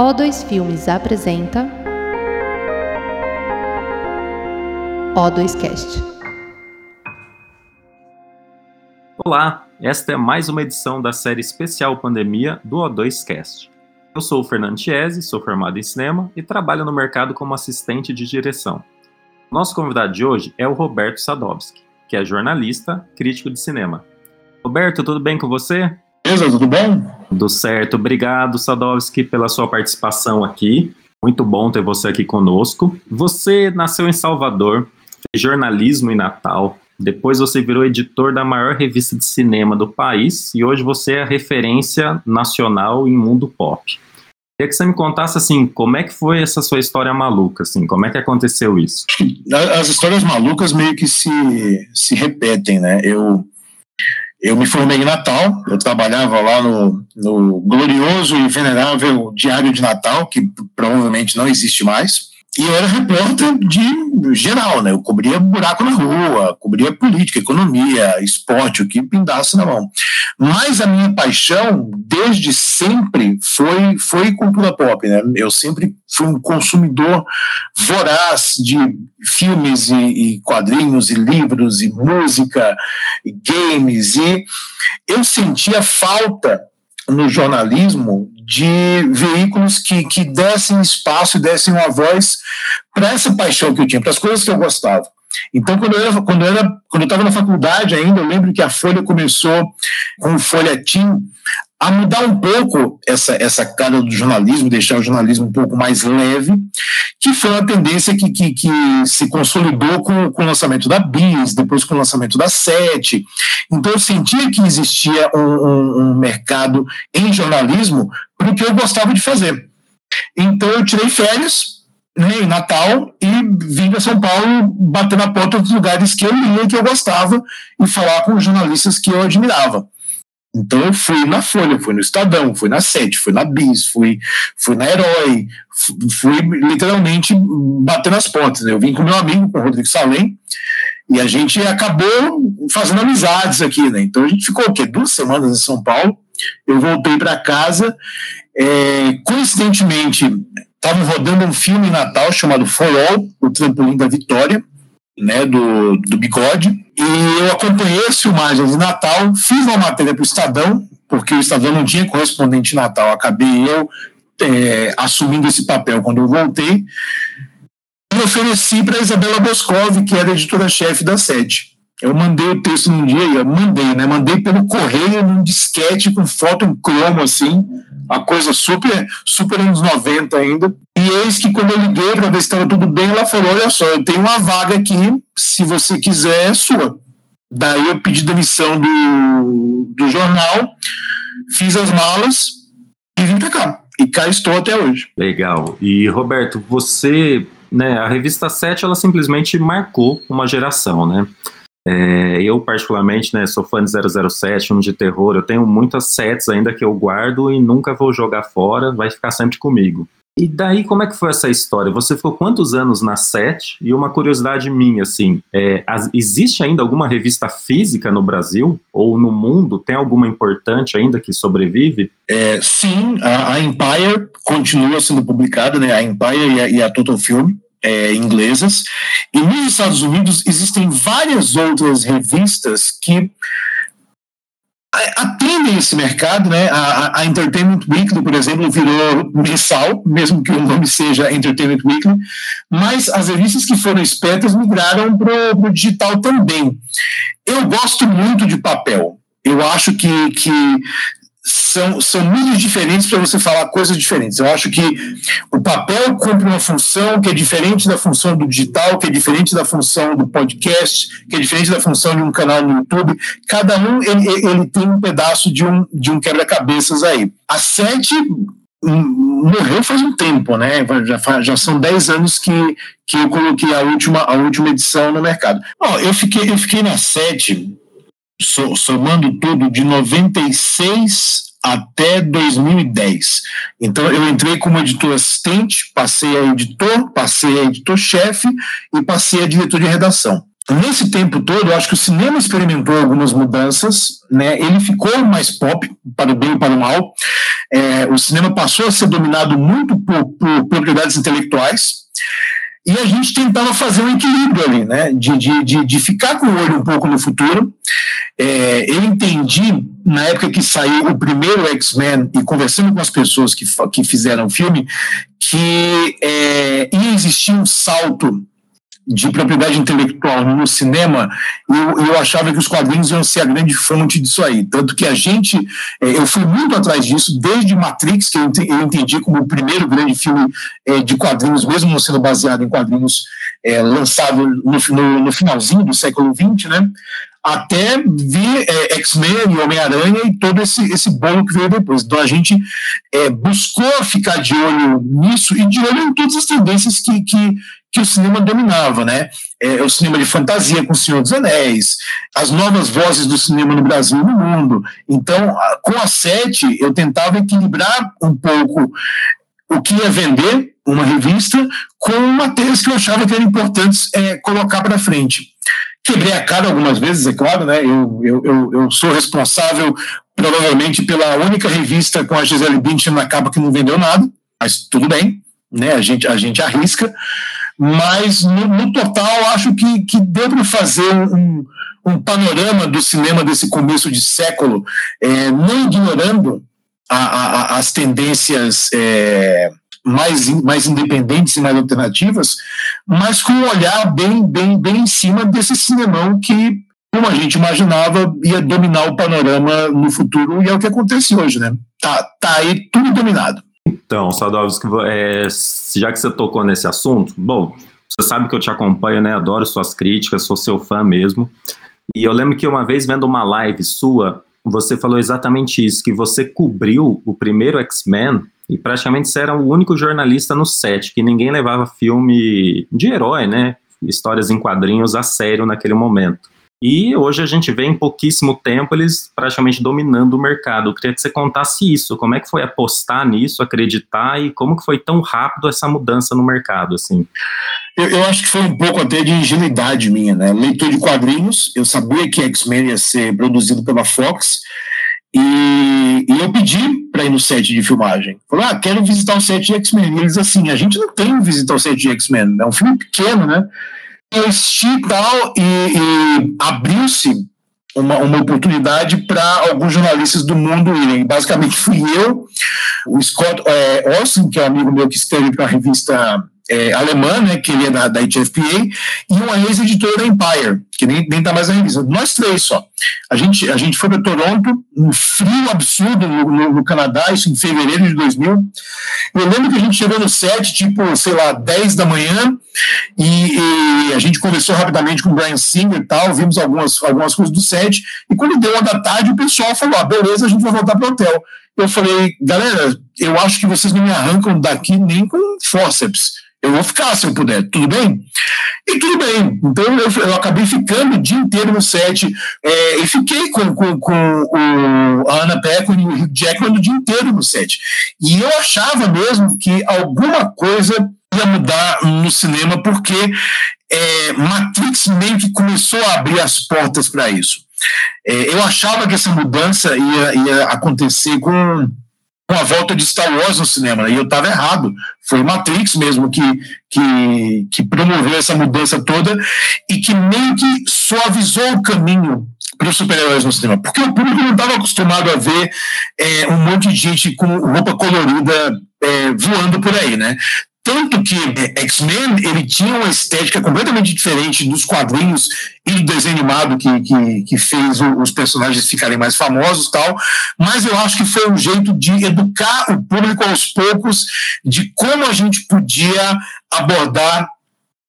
O2 Filmes apresenta O2Cast. Olá, esta é mais uma edição da série especial Pandemia do O2Cast. Eu sou o Fernando Chiesi, sou formado em cinema e trabalho no mercado como assistente de direção. Nosso convidado de hoje é o Roberto Sadowski, que é jornalista, crítico de cinema. Roberto, tudo bem com você? Beleza, tudo bom? Tudo certo. Obrigado, Sadowski, pela sua participação aqui. Muito bom ter você aqui conosco. Você nasceu em Salvador, fez jornalismo em Natal. Depois você virou editor da maior revista de cinema do país e hoje você é a referência nacional em mundo pop. Queria que você me contasse assim, como é que foi essa sua história maluca, assim, como é que aconteceu isso? As histórias malucas meio que se, se repetem, né? Eu eu me formei em Natal, eu trabalhava lá no, no glorioso e venerável Diário de Natal, que provavelmente não existe mais. E eu era repórter de geral, né? Eu cobria buraco na rua, cobria política, economia, esporte, o que pindasse na mão. Mas a minha paixão, desde sempre, foi, foi cultura pop, né? Eu sempre fui um consumidor voraz de filmes e, e quadrinhos e livros e música e games e eu sentia falta no jornalismo de veículos que, que dessem espaço e dessem uma voz para essa paixão que eu tinha, para as coisas que eu gostava. Então, quando eu era, quando eu era, quando eu estava na faculdade ainda, eu lembro que a Folha começou com um folhetim a mudar um pouco essa, essa cara do jornalismo, deixar o jornalismo um pouco mais leve, que foi uma tendência que, que, que se consolidou com, com o lançamento da BIS, depois com o lançamento da SET. Então eu sentia que existia um, um, um mercado em jornalismo para o que eu gostava de fazer. Então eu tirei férias né, em Natal e vim para São Paulo bater na porta dos lugares que eu lia, que eu gostava, e falar com os jornalistas que eu admirava. Então eu fui na Folha, fui no Estadão, fui na Sete, fui na Bis, fui, fui na Herói, fui literalmente bater nas portas. Eu vim com meu amigo, com o Rodrigo Salem, e a gente acabou fazendo amizades aqui, né? Então a gente ficou o quê? Duas semanas em São Paulo. Eu voltei para casa. É, coincidentemente, estava rodando um filme em Natal chamado For o trampolim da Vitória né, do, do Bigode, e eu acompanhei as filmagens de Natal, fiz uma matéria para o Estadão, porque o Estadão não tinha correspondente Natal, acabei eu é, assumindo esse papel quando eu voltei, e ofereci para Isabela Boscov, que era editora-chefe da sede. Eu mandei o texto num dia, eu mandei, né? Mandei pelo correio num disquete com foto em cromo, assim, uma coisa super, super anos 90 ainda. E eis que quando eu liguei para ver se estava tudo bem, ela falou: Olha só, eu tenho uma vaga aqui, se você quiser, é sua. Daí eu pedi demissão do, do jornal, fiz as malas e vim para cá. E cá estou até hoje. Legal. E Roberto, você, né, a revista 7, ela simplesmente marcou uma geração, né? É, eu, particularmente, né, sou fã de 007, um de terror. Eu tenho muitas sets ainda que eu guardo e nunca vou jogar fora, vai ficar sempre comigo. E daí, como é que foi essa história? Você ficou quantos anos na SET? E uma curiosidade minha, assim, é, as, existe ainda alguma revista física no Brasil ou no mundo? Tem alguma importante ainda que sobrevive? É, sim, a, a, Empire continua sendo publicada, né? A Empire e a, e a Total Film é, inglesas. E nos Estados Unidos existem várias outras revistas que atendem esse mercado, né? A, a, Entertainment Weekly, por exemplo, virou mensal, mesmo que o nome seja Entertainment Weekly, mas as revistas que foram espertas migraram para o digital também. Eu gosto muito de papel. Eu acho que, que são, são mídias diferentes para você falar coisas diferentes. Eu acho que o papel cumpre uma função que é diferente da função do digital, que é diferente da função do podcast, que é diferente da função de um canal no YouTube. Cada um ele, ele tem um pedaço de um, de um quebra-cabeças aí. A sete morreu faz um tempo, né? Já, já são 10 anos que, que eu coloquei a última, a última edição no mercado. Bom, eu fiquei, eu fiquei na sete somando tudo, de 96 até 2010. Então, eu entrei como editor assistente, passei a editor, passei a editor-chefe e passei a diretor de redação. nesse tempo todo, eu acho que o cinema experimentou algumas mudanças, né? Ele ficou mais pop, para o bem e para o mal. É, o cinema passou a ser dominado muito por, por propriedades intelectuais. E a gente tentava fazer um equilíbrio ali, né? De, de, de, de ficar com o olho um pouco no futuro. É, eu entendi, na época que saiu o primeiro X-Men, e conversando com as pessoas que, que fizeram o filme, que é, ia existir um salto de propriedade intelectual no cinema, eu, eu achava que os quadrinhos iam ser a grande fonte disso aí. Tanto que a gente, é, eu fui muito atrás disso, desde Matrix, que eu entendi como o primeiro grande filme é, de quadrinhos, mesmo não sendo baseado em quadrinhos é, lançado no, no, no finalzinho do século XX, né? Até vir é, X-Men e Homem-Aranha e todo esse, esse bolo que veio depois. Então a gente é, buscou ficar de olho nisso e de olho em todas as tendências que, que, que o cinema dominava, né? É, o cinema de fantasia com o Senhor dos Anéis, as novas vozes do cinema no Brasil e no mundo. Então, com a sete, eu tentava equilibrar um pouco o que ia vender uma revista com matérias que eu achava que eram importantes é, colocar para frente. Quebrei a cara algumas vezes, é claro, né? Eu, eu, eu, eu sou responsável, provavelmente, pela única revista com a Gisele Bündchen na capa que não vendeu nada, mas tudo bem, né? A gente, a gente arrisca mas no, no total acho que, que deu para fazer um, um panorama do cinema desse começo de século, é, não ignorando a, a, as tendências é, mais, mais independentes e mais alternativas, mas com um olhar bem, bem, bem em cima desse cinemão que, como a gente imaginava, ia dominar o panorama no futuro, e é o que acontece hoje, né? Tá, tá aí tudo dominado. Então, Sadovski, é, já que você tocou nesse assunto, bom, você sabe que eu te acompanho, né? Adoro suas críticas, sou seu fã mesmo. E eu lembro que uma vez vendo uma live sua, você falou exatamente isso, que você cobriu o primeiro X-Men e praticamente você era o único jornalista no set, que ninguém levava filme de herói, né? Histórias em quadrinhos a sério naquele momento. E hoje a gente vê em pouquíssimo tempo eles praticamente dominando o mercado. Eu queria que você contasse isso, como é que foi apostar nisso, acreditar e como que foi tão rápido essa mudança no mercado, assim. Eu, eu acho que foi um pouco até de ingenuidade minha, né? Leitor de quadrinhos, eu sabia que X-Men ia ser produzido pela Fox e, e eu pedi para ir no set de filmagem. Falei, ah, quero visitar o set de X-Men. Eles assim, a gente não tem visitar o set de X-Men, é um filme pequeno, né? eu assisti tal, e, e abriu-se uma, uma oportunidade para alguns jornalistas do mundo irem. Basicamente fui eu, o Scott é, Austin, que é um amigo meu que esteve para a revista é, alemã, né, que ele é da, da HFPA, e uma ex-editora Empire, que nem, nem tá mais na revista. Nós três só. A gente, a gente foi para Toronto, um frio absurdo no, no, no, Canadá, isso em fevereiro de 2000. Eu lembro que a gente chegou no set, tipo, sei lá, 10 da manhã, e, e a gente conversou rapidamente com o Brian Singer e tal, vimos algumas, algumas coisas do set, e quando deu uma da tarde, o pessoal falou: ah, beleza, a gente vai voltar para o hotel. Eu falei, galera, eu acho que vocês não me arrancam daqui nem com forceps eu vou ficar se eu puder, tudo bem? E tudo bem. Então eu, eu acabei ficando o dia inteiro no set é, e fiquei com, com, com o, a Ana Peco e o Jackman o dia inteiro no set. E eu achava mesmo que alguma coisa ia mudar no cinema, porque é, Matrix meio que começou a abrir as portas para isso. É, eu achava que essa mudança ia, ia acontecer com com a volta de Star Wars no cinema, e eu estava errado. Foi Matrix mesmo que, que, que promoveu essa mudança toda e que meio que suavizou o caminho para os super-heróis no cinema, porque o público não estava acostumado a ver é, um monte de gente com roupa colorida é, voando por aí, né? Tanto que é, X-Men ele tinha uma estética completamente diferente dos quadrinhos e do desenho animado que, que, que fez os personagens ficarem mais famosos tal, mas eu acho que foi um jeito de educar o público aos poucos de como a gente podia abordar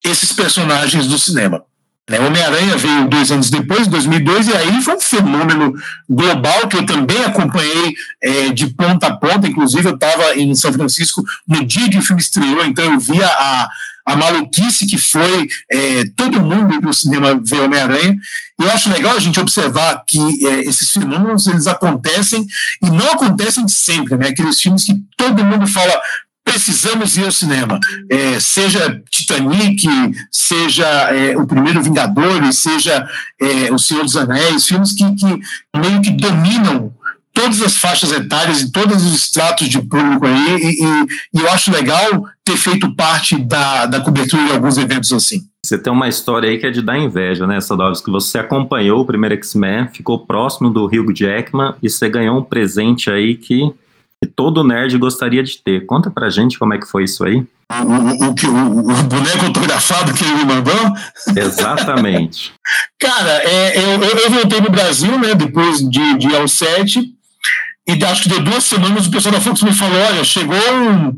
esses personagens do cinema. Né? Homem-Aranha veio dois anos depois, 2002, e aí foi um fenômeno global que eu também acompanhei é, de ponta a ponta. Inclusive, eu estava em São Francisco no dia que o filme estreou, então eu via a, a maluquice que foi é, todo mundo no cinema ver Homem-Aranha. Eu acho legal a gente observar que é, esses fenômenos eles acontecem e não acontecem sempre, né? Aqueles filmes que todo mundo fala precisamos ir ao cinema. É, seja Titanic, seja é, o primeiro Vingadores, seja é, O Senhor dos Anéis, filmes que, que meio que dominam todas as faixas etárias e todos os estratos de público aí, e, e, e, eu acho legal ter feito parte da, da cobertura de alguns eventos assim. Você tem uma história aí que é de dar inveja, né, Sadovski? Que você acompanhou o primeiro X-Men, ficou próximo do Hugh Jackman e você ganhou um presente aí que, que, todo nerd gostaria de ter. Conta pra gente como é que foi isso aí. O, o, o, o boneco autografado que ele me mandou? Exatamente. Cara, é, eu, eu, voltei no Brasil, né, depois de, de ao set, e acho que de duas semanas o pessoal da Fox me falou: olha, chegou um,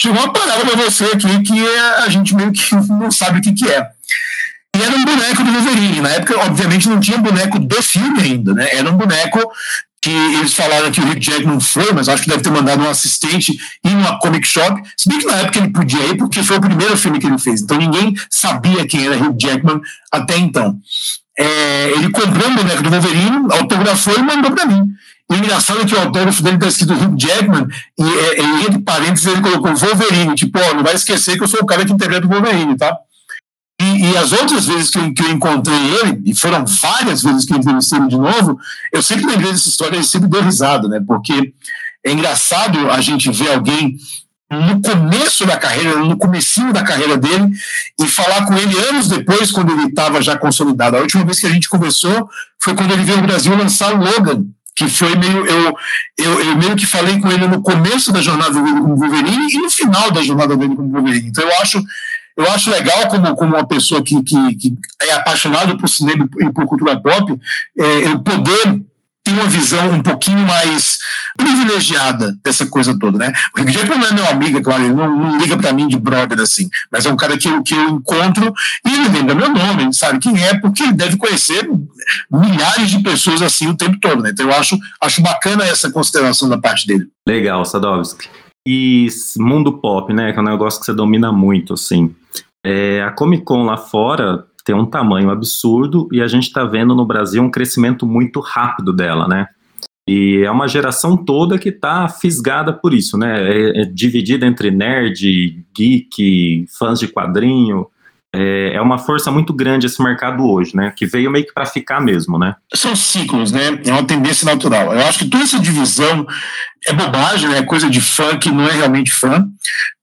chegou uma parada para você aqui que a gente meio que não sabe o que, que é. E era um boneco do Wolverine. Na época, obviamente, não tinha boneco do filme ainda, né? Era um boneco que eles falaram que o Rick Jackman foi, mas acho que deve ter mandado um assistente ir numa comic shop. Se bem que na época ele podia ir, porque foi o primeiro filme que ele fez. Então ninguém sabia quem era Rick Jackman até então. É, ele comprou um boneco do Wolverine, autografou e mandou para mim. O engraçado é que o autógrafo dele está escrito Hugh Jackman, e é, entre parênteses ele colocou Wolverine, tipo, ó, não vai esquecer que eu sou o cara que interpreta o Wolverine, tá? E, e, as outras vezes que eu, que eu, encontrei ele, e foram várias vezes que eu entrevistei ele de novo, eu sempre lembrei dessa história e sempre dei risada, né? Porque é engraçado a gente ver alguém no começo da carreira, no comecinho da carreira dele, e falar com ele anos depois, quando ele estava já consolidado. A última vez que a gente conversou foi quando ele veio ao Brasil lançar o Logan, que foi meio. Eu, eu, eu, meio que falei com ele no começo da jornada dele como Wolverine e no final da jornada dele como Wolverine. Então eu acho, eu acho legal como, como uma pessoa que, que, que é apaixonada por cinema e por cultura pop, é, eu poder tem uma visão um pouquinho mais privilegiada dessa coisa toda, né? O Rick Jackman não é meu amigo, é claro, ele não, não liga para mim de brother assim, mas é um cara que eu, que eu encontro e ele lembra meu nome, ele sabe quem é, porque ele deve conhecer milhares de pessoas assim o tempo todo, né? Então eu acho, acho bacana essa consideração da parte dele. Legal, Sadovski. E mundo pop, né? Que é um negócio que você domina muito, assim. É, a Comic Con lá fora tem um tamanho absurdo e a gente está vendo no Brasil um crescimento muito rápido dela, né? E é uma geração toda que está fisgada por isso, né? É, é dividida entre nerd, geek, fãs de quadrinho. É, é uma força muito grande esse mercado hoje, né? Que veio meio que para ficar mesmo, né? São ciclos, né? É uma tendência natural. Eu acho que toda essa divisão é bobagem, né? é coisa de fã que não é realmente fã,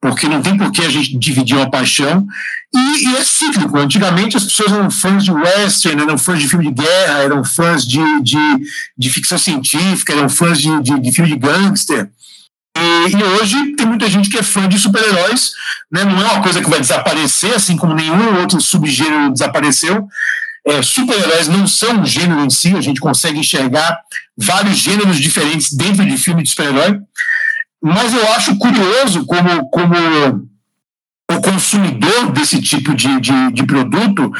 porque não tem por que a gente dividir uma paixão. E, e, é cíclico. Antigamente as pessoas eram fãs de western, eram fãs de filme de guerra, eram fãs de, de, de ficção científica, eram fãs de, de, de filme de gangster. E, e, hoje tem muita gente que é fã de super-heróis, né? não é uma coisa que vai desaparecer, assim como nenhum outro subgênero desapareceu. É, super-heróis não são um gênero em si, a gente consegue enxergar vários gêneros diferentes dentro de filme de super-herói. Mas eu acho curioso como, como o consumidor desse tipo de, de, de produto,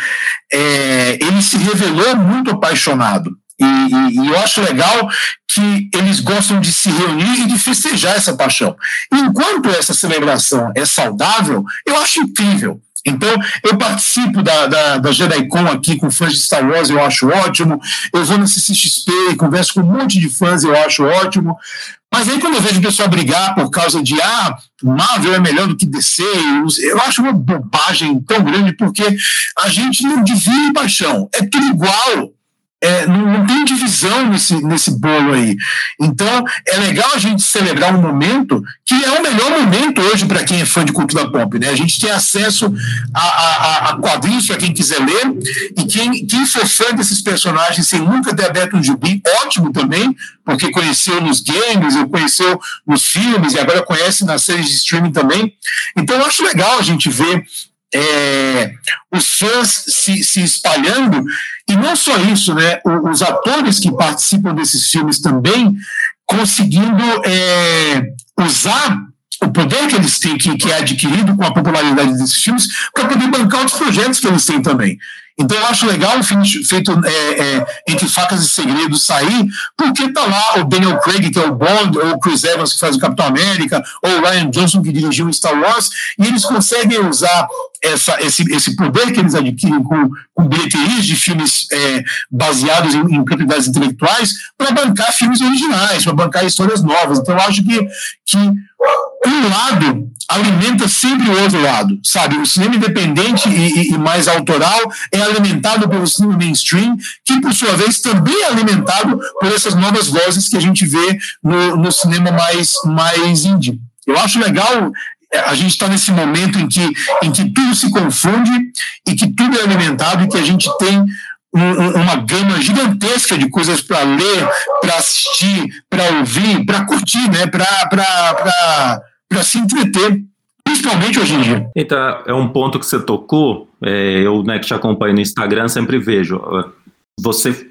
é, ele se revelou muito apaixonado. E, e, e, eu acho legal que eles gostam de se reunir e de festejar essa paixão. Enquanto essa celebração é saudável, eu acho incrível. Então, eu participo da, da, da JediCon aqui com fãs de Star Wars, eu acho ótimo. Eu vou no CCXP e converso com um monte de fãs, eu acho ótimo. Mas aí, quando eu vejo o pessoal brigar por causa de, ah, Marvel é melhor do que DC, eu acho uma bobagem tão grande, porque a gente não divide paixão, é tudo igual é, não, não, tem divisão nesse, nesse bolo aí. Então, é legal a gente celebrar um momento que é o melhor momento hoje para quem é fã de cultura pop. Né? A gente tem acesso a, a, a quadrinhos para quem quiser ler, e quem, quem for fã desses personagens sem nunca ter aberto um gibi, ótimo também, porque conheceu nos games, conheceu nos filmes, e agora conhece nas séries de streaming também. Então, eu acho legal a gente ver é, os fãs se, se espalhando, e não só isso, né, os atores que participam desses filmes também conseguindo é, usar o poder que eles têm, que, que é adquirido com a popularidade desses filmes, para poder bancar outros projetos que eles têm também. Então eu acho legal o filme feito é, é, entre facas e segredos sair, porque tá lá o Daniel Craig, que é o Bond, ou o Chris Evans, que faz o Capitão América, ou o Ryan Johnson, que dirigiu Star Wars, e eles conseguem usar essa, esse, esse poder que eles adquirem com, com bilheterias de filmes é, baseados em, em, propriedades intelectuais para bancar filmes originais, para bancar histórias novas. Então eu acho que, que um lado alimenta sempre o outro lado, sabe? O cinema independente e, e, e, mais autoral é alimentado pelo cinema mainstream, que por sua vez também é alimentado por essas novas vozes que a gente vê no, no cinema mais, mais indie. Eu acho legal a gente está nesse momento em que, em que tudo se confunde e que tudo é alimentado e que a gente tem um, uma gama gigantesca de coisas para ler, para assistir, para ouvir, para curtir, né? para se entreter. Principalmente hoje em dia. Então, é um ponto que você tocou. É, eu, né, que te acompanho no Instagram, sempre vejo. Você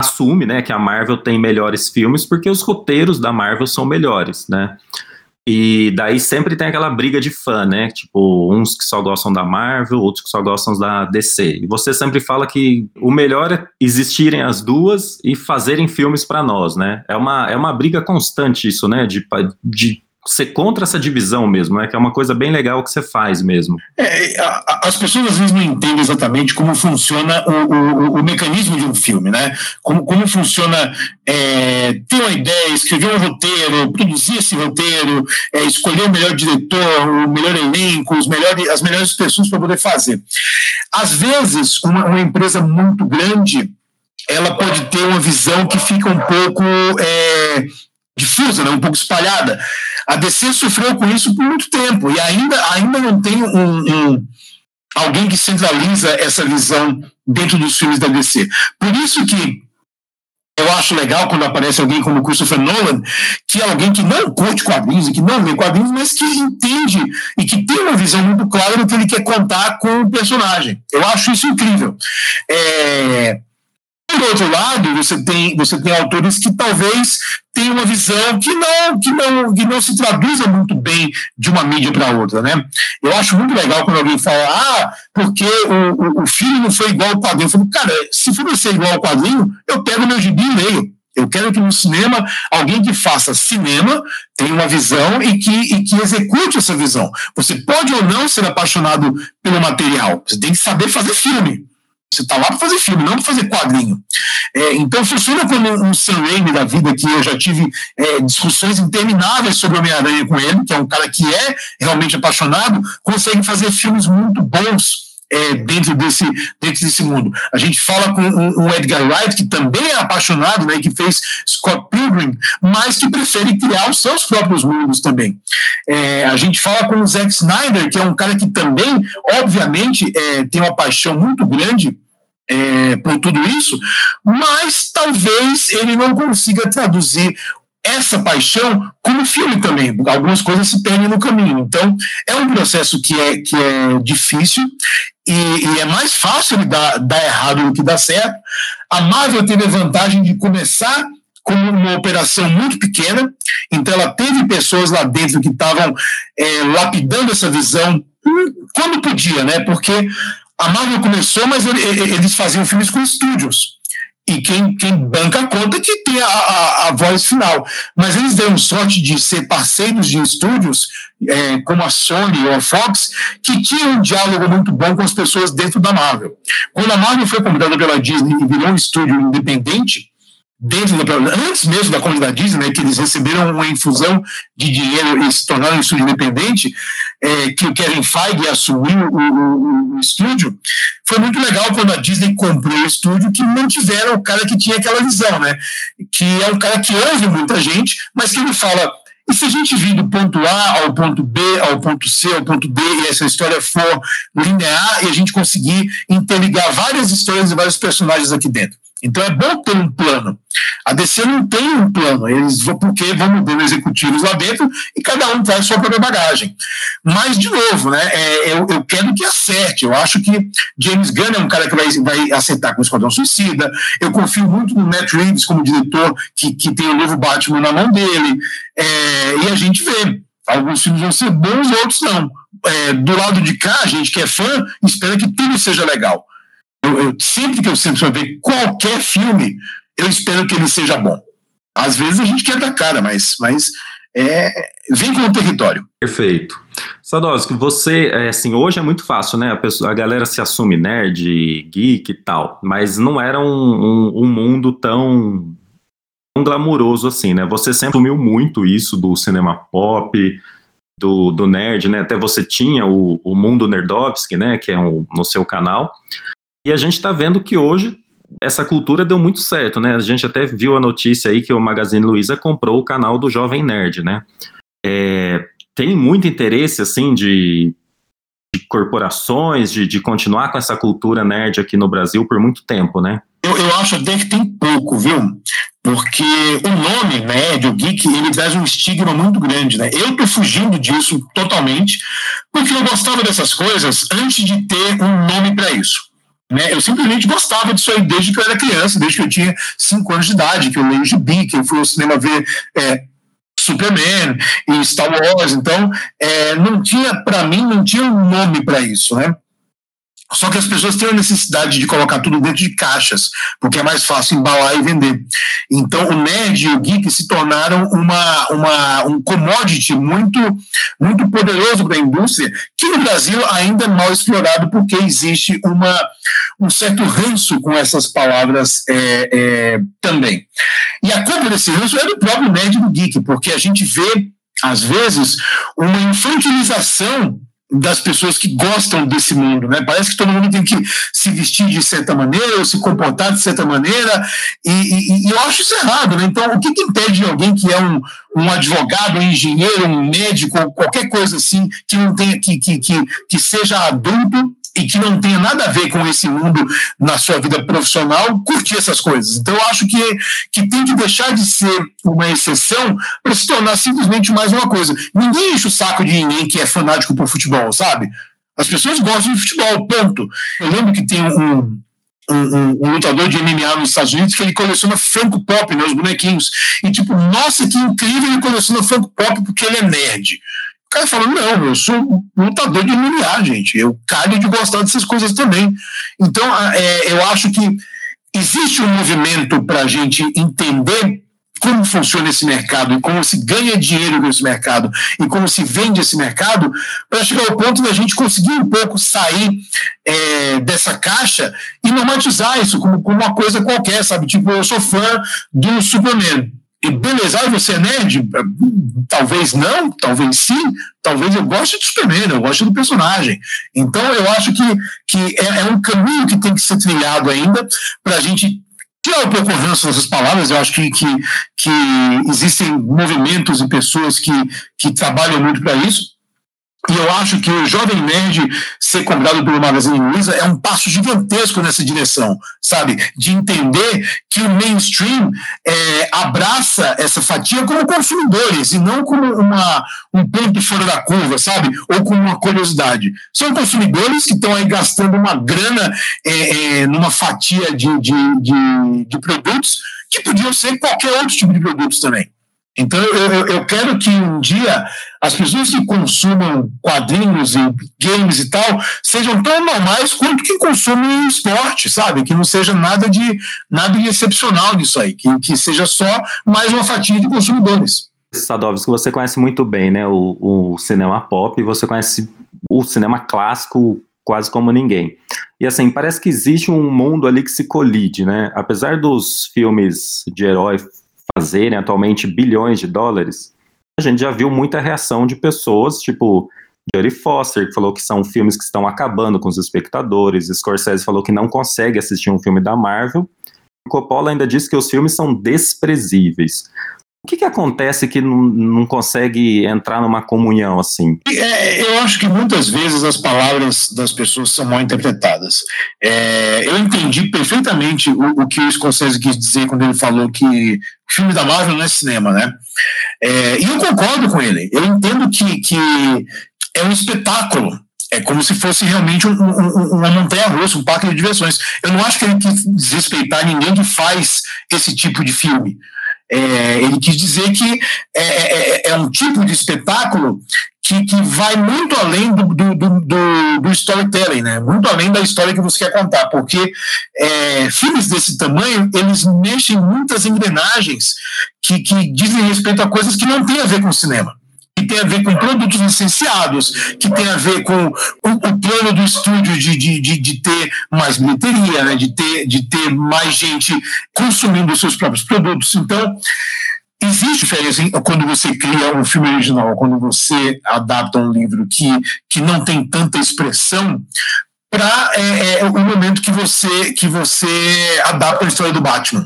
assume, né, que a Marvel tem melhores filmes porque os roteiros da Marvel são melhores, né? E daí sempre tem aquela briga de fã, né? Tipo, uns que só gostam da Marvel, outros que só gostam da DC. E você sempre fala que o melhor é existirem as duas e fazerem filmes para nós, né? É uma, é uma briga constante isso, né? De, de ser contra essa divisão mesmo, né? Que é uma coisa bem legal que você faz mesmo. É, as pessoas às vezes não entendem exatamente como funciona o, o, o mecanismo de um filme, né? Como, como funciona é, ter uma ideia, escrever um roteiro, produzir esse roteiro, é, escolher o melhor diretor, o melhor elenco, os melhores, as melhores pessoas para poder fazer. Às vezes, uma, uma empresa muito grande ela pode ter uma visão que fica um pouco é, difusa, né, um pouco espalhada. A DC sofreu com isso por muito tempo e ainda, ainda não tem um, um alguém que centraliza essa visão dentro dos filmes da DC. Por isso que eu acho legal quando aparece alguém como Christopher Nolan, que é alguém que não curte quadrinhos que não lê quadrinhos, mas que entende e que tem uma visão muito clara do que ele quer contar com o personagem. Eu acho isso incrível. É, por outro lado, você tem, você tem autores que talvez tenham uma visão que não, que não, que não se traduza muito bem de uma mídia para outra, né? Eu acho muito legal quando alguém fala, ah, porque o, o, o filme não foi igual ao quadrinho. Eu falo, cara, se for ser igual ao quadrinho, eu pego meu gibi e leio. Eu quero que no cinema, alguém que faça cinema tenha uma visão e que, e que execute essa visão. Você pode ou não ser apaixonado pelo material, você tem que saber fazer filme. Você está lá para fazer filme, não para fazer quadrinho. É, então funciona como um Sam Raimi da vida, que eu já tive é, discussões intermináveis sobre Homem-Aranha com ele, que é um cara que é realmente apaixonado, consegue fazer filmes muito bons é, dentro, desse, dentro desse mundo. A gente fala com o, Edgar Wright, que também é apaixonado, né, que fez Scott Pilgrim, mas que prefere criar os seus próprios mundos também. É, a gente fala com o Zack Snyder, que é um cara que também, obviamente, é, tem uma paixão muito grande é, por tudo isso, mas talvez ele não consiga traduzir essa paixão como filme também. Algumas coisas se perdem no caminho. Então, é um processo que é, que é difícil e, e é mais fácil ele dar, dar errado do que dar certo. A Marvel teve a vantagem de começar como uma operação muito pequena, então ela teve pessoas lá dentro que estavam é, lapidando essa visão quando podia, né? Porque a Marvel começou, mas eles faziam filmes com estúdios. E quem, quem banca a conta é que tem a, a, a, voz final. Mas eles deram sorte de ser parceiros de estúdios, é, como a Sony ou a Fox, que tinham um diálogo muito bom com as pessoas dentro da Marvel. Quando a Marvel foi comprada pela Disney e virou um estúdio independente, dentro da, antes mesmo da conta da Disney, né, que eles receberam uma infusão de dinheiro e se tornaram um estúdio independente, é, que o Kevin Feige assumiu o, o, o, estúdio, foi muito legal quando a Disney comprou o estúdio, que não tiveram o cara que tinha aquela visão, né? Que é um cara que ouve muita gente, mas que ele fala. E se a gente vir do ponto A ao ponto B, ao ponto C, ao ponto D, e essa história for linear, e a gente conseguir interligar várias histórias e vários personagens aqui dentro? Então é bom ter um plano. A DC não tem um plano, eles vão porque vão mudando executivos lá dentro e cada um traz sua própria bagagem. Mas, de novo, né, é, eu, eu, quero que acerte. Eu acho que James Gunn é um cara que vai, vai acertar com o Esquadrão Suicida. Eu confio muito no Matt Reeves como diretor, que, que tem o novo Batman na mão dele. É, e a gente vê. Alguns filmes vão ser bons, outros não. É, do lado de cá, a gente que é fã, espera que tudo seja legal. Eu, eu, sempre que eu sento para ver qualquer filme, eu espero que ele seja bom. Às vezes a gente quer dar cara, mas, mas é, vem com o território. Perfeito. Sadowski, você, é, assim, hoje é muito fácil, né? A, pessoa, a galera se assume nerd, geek e tal, mas não era um, um, um mundo tão, tão glamuroso assim, né? Você sempre assumiu muito isso do cinema pop, do, do nerd, né? Até você tinha o, o Mundo Nerdovski, né? Que é um, no seu canal. E a gente está vendo que hoje essa cultura deu muito certo, né? A gente até viu a notícia aí que o Magazine Luiza comprou o canal do Jovem Nerd, né? É, tem muito interesse, assim, de, de corporações, de, de continuar com essa cultura nerd aqui no Brasil por muito tempo, né? Eu, eu acho até que tem pouco, viu? Porque o nome nerd, o geek, ele traz um estigma muito grande, né? Eu tô fugindo disso totalmente, porque eu gostava dessas coisas antes de ter um nome para isso. Né? Eu simplesmente gostava disso aí desde que eu era criança, desde que eu tinha cinco anos de idade, que eu leio gibi, que eu fui ao cinema ver é, Superman e Star Wars. Então, é, não tinha, para mim, não tinha um nome para isso, né? Só que as pessoas têm a necessidade de colocar tudo dentro de caixas, porque é mais fácil embalar e vender. Então, o nerd e o geek se tornaram uma, uma, um commodity muito, muito poderoso para a indústria, que no Brasil ainda é mal explorado, porque existe uma, um certo ranço com essas palavras é, é, também. E a culpa desse ranço é do próprio nerd e do geek, porque a gente vê, às vezes, uma infantilização das pessoas que gostam desse mundo, né? Parece que todo mundo tem que se vestir de certa maneira ou se comportar de certa maneira e, e, e eu acho isso errado, né? Então, o que, que impede alguém que é um, um advogado, um engenheiro, um médico, qualquer coisa assim, que não tenha que, que, que, que seja adulto e que não tenha nada a ver com esse mundo na sua vida profissional, curtir essas coisas. Então, eu acho que, que tem que deixar de ser uma exceção para se tornar simplesmente mais uma coisa. Ninguém enche o saco de ninguém que é fanático por futebol, sabe? As pessoas gostam de futebol, ponto. Eu lembro que tem um, um, um, um, lutador de MMA nos Estados Unidos que ele coleciona Funko Pop, né, os bonequinhos. E tipo, nossa, que incrível ele coleciona Funko Pop porque ele é nerd cara fala, não, eu sou lutador de MMA, gente. Eu calho de gostar dessas coisas também. Então, é, eu acho que existe um movimento para a gente entender como funciona esse mercado e como se ganha dinheiro com esse mercado e como se vende esse mercado, para chegar ao ponto da gente conseguir um pouco sair é, dessa caixa e normatizar isso como, como uma coisa qualquer, sabe? Tipo, eu sou fã do Superman. E beleza, ah, você é nerd? Talvez não, talvez sim, talvez eu goste de Superman, eu gosto do personagem. Então eu acho que, que é, é um caminho que tem que ser trilhado ainda para a gente tirar um pouco o dessas palavras. Eu acho que, que, que existem movimentos e pessoas que, que trabalham muito para isso. E eu acho que o Jovem Nerd ser convidado pelo Magazine Luiza é um passo gigantesco nessa direção, sabe? De entender que o mainstream é, abraça essa fatia como consumidores e não como uma, um ponto fora da curva, sabe? Ou como uma curiosidade. São consumidores que estão aí gastando uma grana é, é, numa fatia de, de, de, de produtos que podiam ser qualquer outro tipo de produtos também. Então, eu, eu, quero que um dia as pessoas que consumam quadrinhos e games e tal sejam tão normais quanto que consumem esporte, sabe? Que não seja nada de nada de excepcional nisso aí, que, que seja só mais uma fatia de consumidores. Sadovski, você conhece muito bem, né? O, o cinema pop, você conhece o cinema clássico quase como ninguém. E assim, parece que existe um mundo ali que se colide, né? Apesar dos filmes de herói fazerem atualmente bilhões de dólares, a gente já viu muita reação de pessoas, tipo Jerry Foster, que falou que são filmes que estão acabando com os espectadores, Scorsese falou que não consegue assistir um filme da Marvel, Coppola ainda disse que os filmes são desprezíveis. O que, que acontece que não, não consegue entrar numa comunhão assim? É, eu acho que muitas vezes as palavras das pessoas são mal interpretadas. É, eu entendi perfeitamente o, o, que o Scorsese quis dizer quando ele falou que filme da Marvel não é cinema, né? É, e eu concordo com ele. Eu entendo que, que é um espetáculo. É como se fosse realmente um, um, uma montanha-russa, um parque de diversões. Eu não acho que ele quis desrespeitar ninguém que faz esse tipo de filme. É, ele quis dizer que é, é, é, é um tipo de espetáculo que, que vai muito além do, do, do, do, storytelling, né? muito além da história que você quer contar, porque é, filmes desse tamanho, eles mexem muitas engrenagens que, que dizem respeito a coisas que não têm a ver com o cinema tem a ver com produtos licenciados, que tem a ver com o, plano do estúdio de, de, de, de, ter mais bilheteria, né, de, ter, de ter mais gente consumindo os seus próprios produtos. Então, existe diferença quando você cria um filme original, quando você adapta um livro que, que não tem tanta expressão, para é, é, o momento que você que você adapta a história do Batman.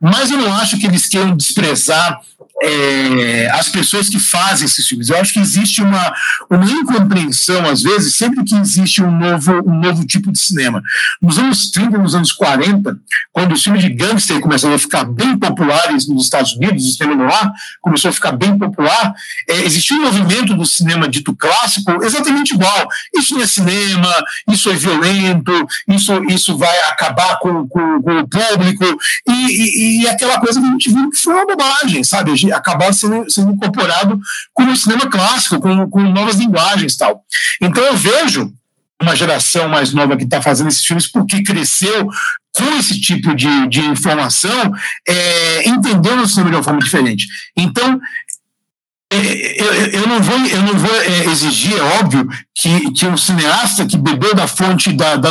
Mas eu não acho que eles queiram desprezar é, as pessoas que fazem esses filmes. Eu acho que existe uma, uma incompreensão, às vezes, sempre que existe um novo, um novo tipo de cinema. Nos anos 30, nos anos 40, quando os filmes de gangster começaram a ficar bem populares nos Estados Unidos, o cinema noir começou a ficar bem popular, é, existiu um movimento do cinema dito clássico exatamente igual. Isso não é cinema, isso é violento, isso, isso vai acabar com, com, com o público, e, e, e, aquela coisa que a gente viu que foi uma bobagem, sabe? acabar sendo, sendo incorporado com o cinema clássico, com, com novas linguagens e tal. Então eu vejo uma geração mais nova que está fazendo esses filmes porque cresceu com esse tipo de, de informação, é, entendendo o cinema de uma forma diferente. Então, eu, eu, não vou, eu não vou é, exigir, é óbvio, que, que um cineasta que bebeu da fonte da, da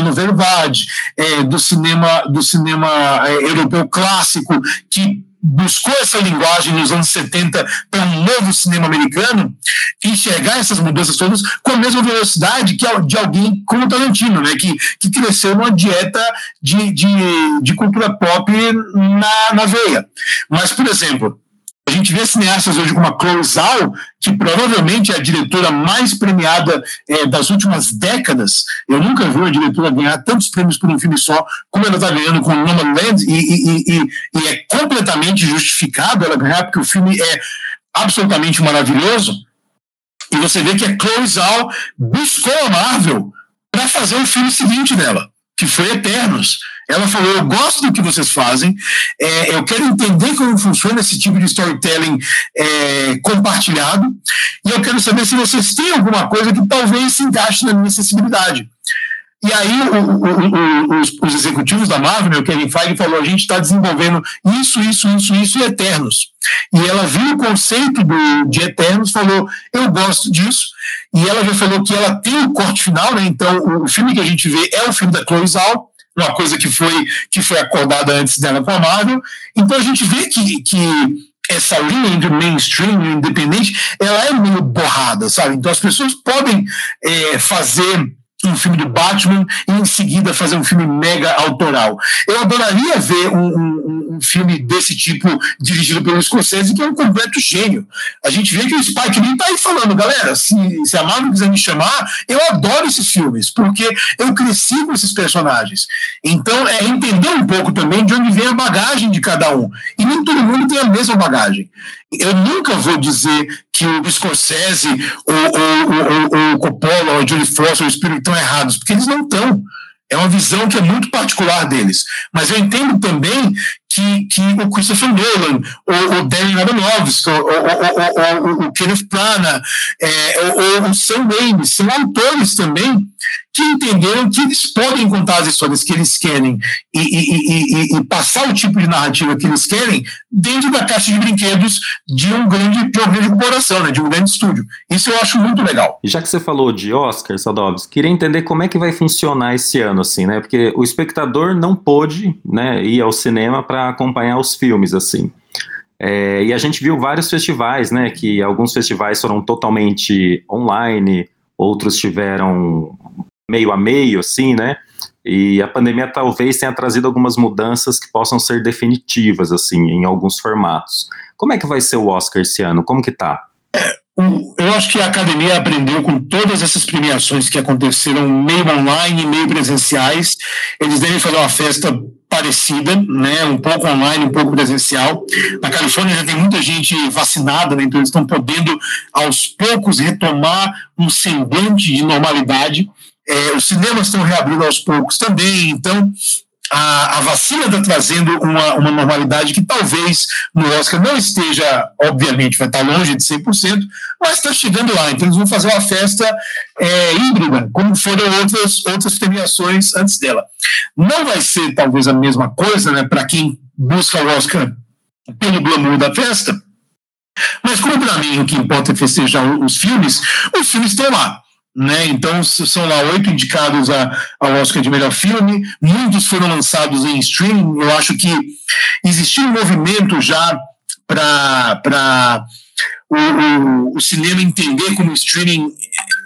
é, do cinema, do cinema é, europeu clássico, que buscou essa linguagem nos anos 70 para um novo cinema americano, enxergar essas mudanças todas com a mesma velocidade que de alguém como o Tarantino, né, que, que cresceu numa dieta de, de, de cultura pop na, na veia. Mas, por exemplo, gente vê cineastas hoje como a Chloe Zhao, que provavelmente é a diretora mais premiada é, das últimas décadas. Eu nunca vi uma diretora ganhar tantos prêmios por um filme só, como ela está ganhando com Nomadland, e, e, e, e é completamente justificado ela ganhar, porque o filme é absolutamente maravilhoso. E você vê que a Chloe Zhao buscou a Marvel para fazer o filme seguinte dela, que foi Eternos ela falou: Eu gosto do que vocês fazem, é, eu quero entender como funciona esse tipo de storytelling é, compartilhado, e eu quero saber se vocês têm alguma coisa que talvez se encaixe na minha acessibilidade. E aí o, o, o, os, os, executivos da Marvel, o Kevin Feige, falou: a gente está desenvolvendo isso, isso, isso, isso e Eternos. E ela viu o conceito do, de Eternos, falou: eu gosto disso. E ela já falou que ela tem o corte final, né? Então o, o filme que a gente vê é o filme da Chloe Zhao, uma coisa que foi, que foi acordada antes dela com a Marvel. Então a gente vê que, que essa linha entre mainstream e independente, ela é meio borrada, sabe? Então as pessoas podem é, fazer um filme do Batman e em seguida fazer um filme mega autoral. Eu adoraria ver um, um, um filme desse tipo dirigido pelo Scorsese, que é um completo gênio. A gente vê que o Spike Lee está aí falando, galera, se, se a Marvel quiser me chamar, eu adoro esses filmes, porque eu cresci com esses personagens. Então, é entender um pouco também de onde vem a bagagem de cada um. E nem todo mundo tem a mesma bagagem. Eu nunca vou dizer que o Scorsese, ou, ou, ou, ou o Coppola, ou o Johnny Foster, ou o Spielberg estão errados, porque eles não estão. É uma visão que é muito particular deles. Mas eu entendo também que, que o Christopher Nolan, ou o Darren Aronofsky, ou, o Kenneth Branagh, é, ou, o Sam Raimi, são autores também que entenderam que eles podem contar as histórias que eles querem e, e, e, e, passar o tipo de narrativa que eles querem dentro da caixa de brinquedos de um grande, de uma corporação, né, de um grande estúdio. Isso eu acho muito legal. E já que você falou de Oscar, Sadovs, queria entender como é que vai funcionar esse ano, assim, né? Porque o espectador não pôde né, ir ao cinema para acompanhar os filmes, assim. É, e a gente viu vários festivais, né? Que alguns festivais foram totalmente online, outros tiveram meio a meio, assim, né? E a pandemia talvez tenha trazido algumas mudanças que possam ser definitivas, assim, em alguns formatos. Como é que vai ser o Oscar esse ano? Como que tá? Eu acho que a academia aprendeu com todas essas premiações que aconteceram meio online, meio presenciais. Eles devem fazer uma festa parecida, né, um pouco online, um pouco presencial. Na Califórnia já tem muita gente vacinada, né, então eles estão podendo aos poucos retomar um semblante de normalidade. É, os cinemas estão reabrindo aos poucos também, então a, a vacina está trazendo uma, uma normalidade que talvez no Oscar não esteja, obviamente, vai estar longe de 100%, mas está chegando lá. Então, eles vão fazer uma festa é, híbrida, como foram outras, outras premiações antes dela. Não vai ser, talvez, a mesma coisa né, para quem busca o Oscar pelo glamour da festa, mas como para mim o que importa é festejar os filmes, os filmes estão lá. Né? Então, são lá oito indicados ao Oscar de melhor filme, muitos foram lançados em streaming. Eu acho que existia um movimento já para o, o, o, cinema entender como o streaming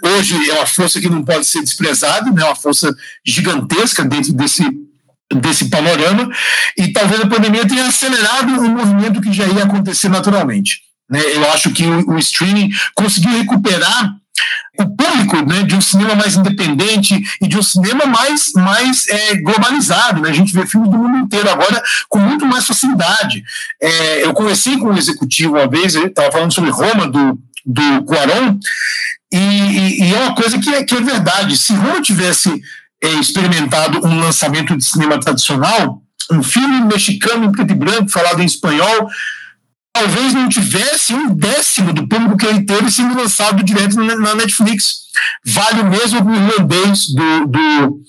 hoje é uma força que não pode ser desprezada, né, uma força gigantesca dentro desse, desse panorama, e talvez a pandemia tenha acelerado um movimento que já ia acontecer naturalmente. Né? Eu acho que o streaming conseguiu recuperar o público né, de um cinema mais independente e de um cinema mais, mais é, globalizado. Né? A gente vê filmes do mundo inteiro agora com muito mais facilidade. É, eu conversei com um executivo uma vez, ele estava falando sobre Roma, do, do Cuarón, e, e, e, é uma coisa que é, que é verdade. Se Roma tivesse é, experimentado um lançamento de cinema tradicional, um filme mexicano em preto e branco, falado em espanhol, talvez não tivesse um décimo do público que ele teve sendo lançado direto na Netflix. Vale o mesmo para o irlandês do, do,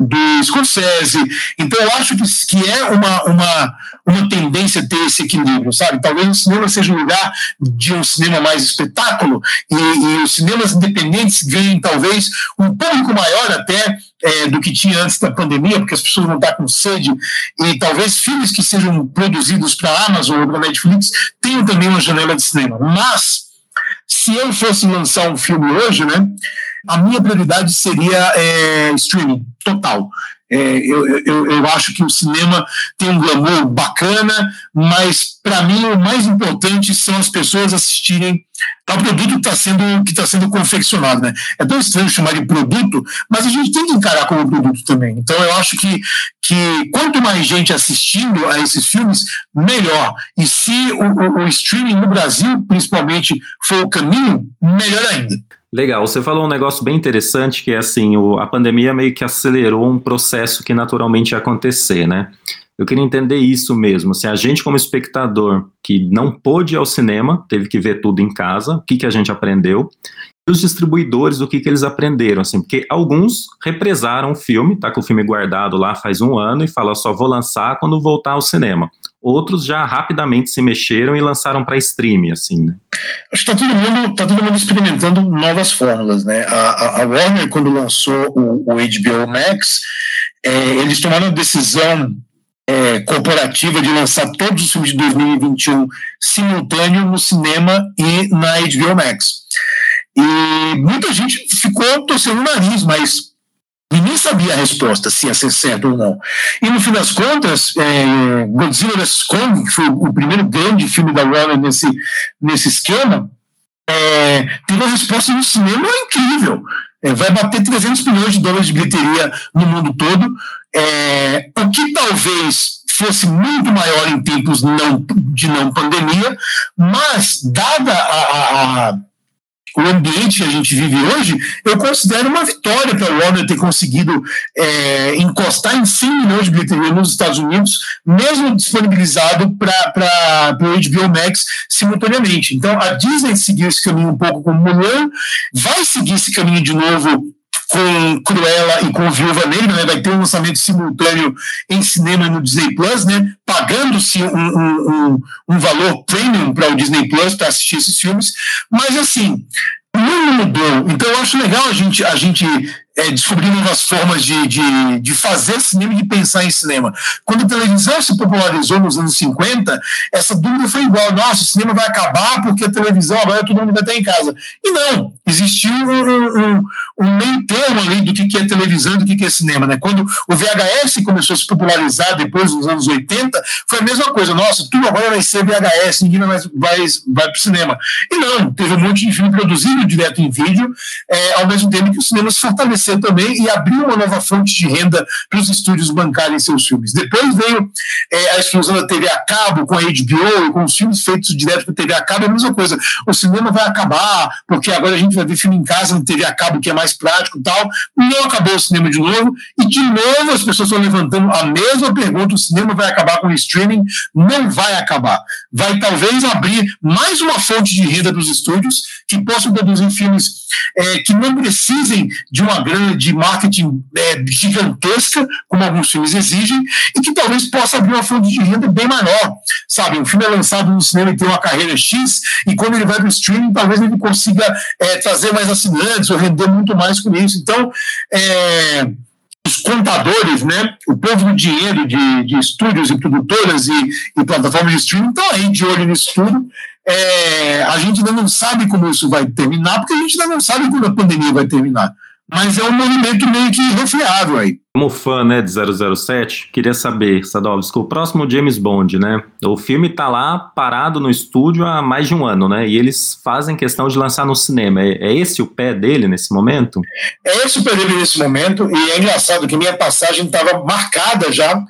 do Scorsese. Então, eu acho que, que é uma, uma, uma tendência ter esse equilíbrio, sabe? Talvez o cinema seja um lugar de um cinema mais espetáculo e, e os cinemas independentes ganhem, talvez, um público maior até é, do que tinha antes da pandemia, porque as pessoas vão estar com sede, e talvez filmes que sejam produzidos para a Amazon ou para Netflix tenham também uma janela de cinema. Mas, se eu fosse lançar um filme hoje, né? a minha prioridade seria é, streaming total. É, eu, eu, eu acho que o cinema tem um glamour bacana, mas para mim o mais importante são as pessoas assistirem ao produto que está sendo, que tá sendo confeccionado. Né? É tão estranho chamar de produto, mas a gente tem que encarar como produto também. Então eu acho que, que quanto mais gente assistindo a esses filmes, melhor. E se o, o, o streaming no Brasil, principalmente, for o caminho, melhor ainda. Legal, você falou um negócio bem interessante que é assim, o, a pandemia meio que acelerou um processo que naturalmente ia acontecer, né? Eu queria entender isso mesmo, se assim, a gente como espectador que não pôde ir ao cinema, teve que ver tudo em casa, o que, que a gente aprendeu, e os distribuidores, o que, que eles aprenderam, assim, porque alguns represaram o filme, tá com o filme guardado lá faz um ano e fala só vou lançar quando voltar ao cinema outros já rapidamente se mexeram e lançaram para streaming, assim, né? Acho que está todo mundo, tá todo mundo experimentando novas fórmulas, né? A, a Warner, quando lançou o, o HBO Max, é, eles tomaram a decisão é, corporativa de lançar todos os filmes de 2021 simultâneo no cinema e na HBO Max. E muita gente ficou torcendo o nariz, mas Ninguém sabia a resposta, se ia ser certo ou não. E no fim das contas, é, Godzilla vs. Kong, que foi o primeiro grande filme da Warner nesse, nesse esquema, é, teve uma resposta no cinema incrível. É, vai bater 300 milhões de dólares de bilheteria no mundo todo, é, o que talvez fosse muito maior em tempos não, de não pandemia, mas dada a, a o ambiente que a gente vive hoje, eu considero uma vitória para o Warner ter conseguido é, encostar em 100 milhões de bilheteria nos Estados Unidos, mesmo disponibilizado para o HBO Max simultaneamente. Então, a Disney seguiu esse caminho um pouco com Mulan, vai seguir esse caminho de novo com Cruella e com Viúva Negra, né? vai ter um lançamento simultâneo em cinema no Disney Plus, né? pagando-se um, um, um, um valor premium para o Disney Plus para assistir esses filmes, mas assim, o mundo mudou, então eu acho legal a gente, a gente é, descobrir novas formas de, de, de fazer cinema e de pensar em cinema. Quando a televisão se popularizou nos anos 50, essa dúvida foi igual: nossa, o cinema vai acabar porque a televisão agora todo mundo vai estar em casa. E não, existiu um, um, um meio termo ali do que é televisão e do que é cinema. Né? Quando o VHS começou a se popularizar depois dos anos 80, foi a mesma coisa: nossa, tudo agora vai ser VHS, ninguém mais vai, vai para o cinema. E não, teve um monte de filme produzido direto em vídeo, é, ao mesmo tempo que o cinema se fortaleceu também e abriu uma nova fonte de renda para os estúdios bancarem seus filmes. Depois veio é, a explosão da TV a cabo, com a HBO e com os filmes feitos direto para TV a cabo, é a mesma coisa. O cinema vai acabar, porque agora a gente vai ver filme em casa no TV a cabo, que é mais prático e tal. Não acabou o cinema de novo, e de novo as pessoas estão levantando a mesma pergunta: o cinema vai acabar com o streaming? Não vai acabar. Vai talvez abrir mais uma fonte de renda para os estúdios que possam produzir filmes é, que não precisem de uma grande marketing é, gigantesca, como alguns filmes exigem, e que talvez possa abrir uma fonte de renda bem maior. Sabe, um filme é lançado no cinema e tem uma carreira X, e quando ele vai para o streaming, talvez ele consiga é, trazer mais assinantes ou render muito mais com isso. Então, é, os contadores, né, o povo do dinheiro de, de estúdios e produtoras e, e plataformas de streaming estão aí de olho nisso tudo. É, a gente ainda não sabe como isso vai terminar, porque a gente ainda não sabe quando a pandemia vai terminar mas é um movimento meio que irrefreável aí. Como fã né, de 007, queria saber, Sadovski, o próximo James Bond, né? O filme tá lá parado no estúdio há mais de um ano, né? E eles fazem questão de lançar no cinema. É, é esse o pé dele nesse momento? É esse o pé dele nesse momento, e é engraçado que minha passagem estava marcada já